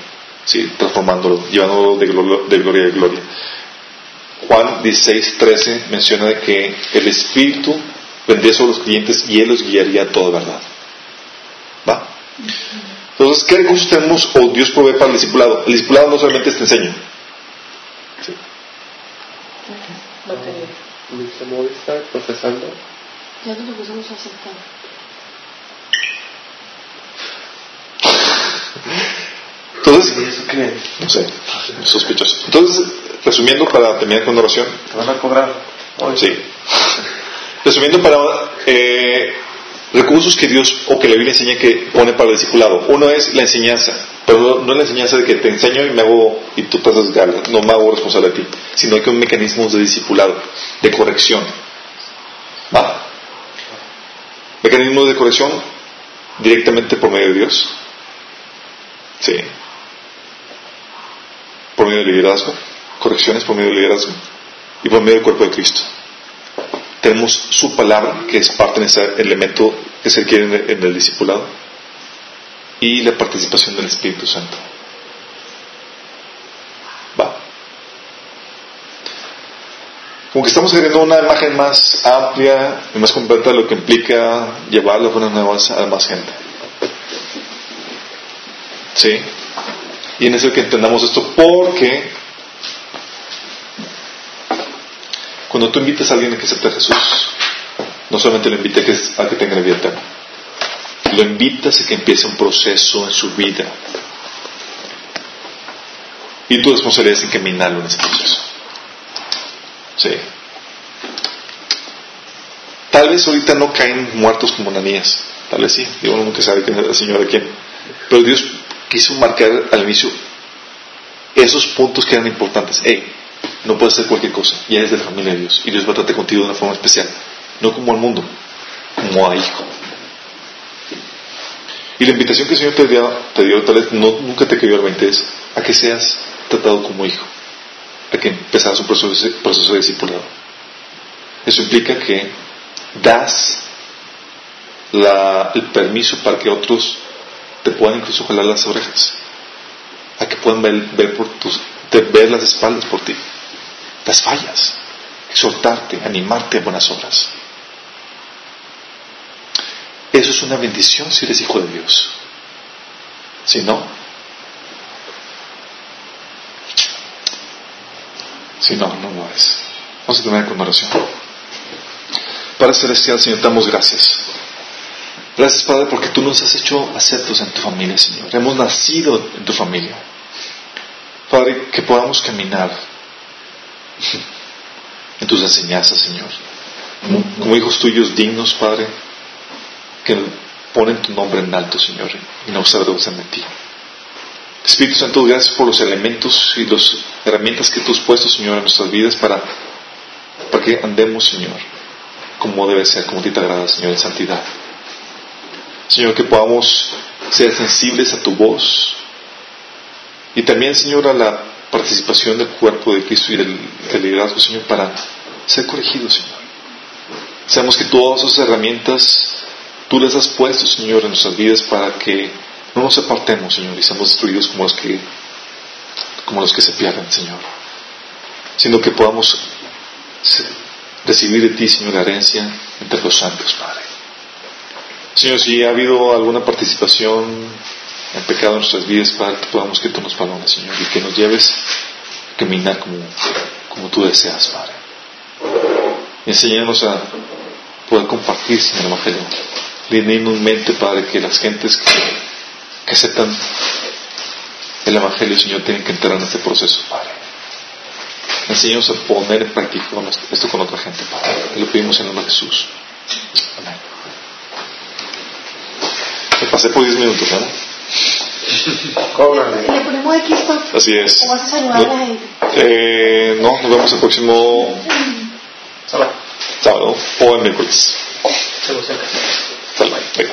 Speaker 2: ¿sí? transformándolo, llevándolo de, glo- de gloria a gloria. Juan 16, 13 menciona de que el Espíritu vendría sobre los creyentes y Él los guiaría a toda verdad. ¿Va? Entonces, ¿qué recursos tenemos o Dios provee para el discipulado? El discipulado no solamente es te enseño. ¿sí?
Speaker 6: Material.
Speaker 7: Profesando.
Speaker 1: Ya nos empezamos a aceptar.
Speaker 2: Entonces, no sé, sospechoso. Entonces, resumiendo para terminar con una oración,
Speaker 4: ¿Te van a cobrar? Hoy.
Speaker 2: Sí. Resumiendo para eh, recursos que Dios o que la Biblia enseña que pone para el discipulado. Uno es la enseñanza, pero no, es la enseñanza de que te enseño y me hago y tú pasas ganas, no me hago responsable de ti, sino que un mecanismo de discipulado, de corrección. ¿Va? Mecanismos de corrección directamente por medio de Dios. Sí. Por medio del liderazgo. Correcciones por medio del liderazgo y por medio del cuerpo de Cristo. Tenemos su palabra, que es parte de ese elemento que se requiere en el, en el discipulado, y la participación del Espíritu Santo. Va. Como que estamos queriendo una imagen más amplia y más completa de lo que implica llevar las buenas nuevas a más gente. ¿Sí? Y es necesario que entendamos esto porque cuando tú invitas a alguien a que acepte a Jesús, no solamente lo invitas a que, a que tenga la vida eterna, lo invitas a que empiece un proceso en su vida. Y tu responsabilidad es encaminarlo en ese proceso. Sí. Tal vez ahorita no caen muertos como Ananías. Tal vez sí. Digo, uno nunca sabe quién es el Señor de quién. Pero Dios quiso marcar al inicio esos puntos que eran importantes. Hey, no puedes hacer cualquier cosa. Ya eres de la familia de Dios. Y Dios va a tratar contigo de una forma especial. No como al mundo, como a hijo. Y la invitación que el Señor te dio, tal vez nunca te quedó al 20 es a que seas tratado como hijo. A que empezaras un proceso, proceso de discipulado. Eso implica que das el permiso para que otros te puedan incluso jalar las orejas. A que puedan ver, ver por tus, ver las espaldas por ti. Las fallas. Exhortarte, animarte a buenas obras. Eso es una bendición si eres hijo de Dios. Si no, si no, no lo es. Vamos a terminar con una oración. Padre Celestial, Señor, damos gracias. Gracias, Padre, porque tú nos has hecho aceptos en tu familia, Señor. Hemos nacido en tu familia. Padre, que podamos caminar en tus enseñanzas, Señor. Como, hijos tuyos dignos, Padre, que ponen tu nombre en alto, Señor, y no se avergüenzan de ti. Espíritu Santo, gracias por los elementos y las herramientas que tú has puesto, Señor, en nuestras vidas para, para que andemos, Señor, como debe ser, como a ti te agrada, Señor, en santidad. Señor, que podamos ser sensibles a tu voz y también, Señor, a la participación del cuerpo de Cristo y del, del liderazgo, Señor, para ser corregidos, Señor. Sabemos que todas esas herramientas tú las has puesto, Señor, en nuestras vidas para que no nos apartemos, Señor, y seamos destruidos como los que, como los que se pierden, Señor. Sino que podamos recibir de ti, Señor, la herencia entre los santos, Padre. Señor, si ha habido alguna participación en pecado en nuestras vidas, Padre, que podamos que tú nos perdones, Señor, y que nos lleves a caminar como, como tú deseas, Padre. Enséñanos a poder compartir, Señor, el Evangelio. Línenos mente, Padre, que las gentes que, aceptan el Evangelio, Señor, tienen que entrar en este proceso, Padre. Enséñanos a poner en práctica esto con otra gente, Padre. Te lo pedimos en el nombre de Jesús. Amén. Me pasé por 10 minutos, ¿no?
Speaker 4: Cóbrale.
Speaker 1: ¿Le ponemos aquí stop?
Speaker 2: Así es.
Speaker 1: ¿O vas a saludar a la gente?
Speaker 2: Eh, no, nos vemos el próximo
Speaker 7: Sábado.
Speaker 2: sábado o el miércoles.
Speaker 7: Se lo saca.
Speaker 2: Sale, venga.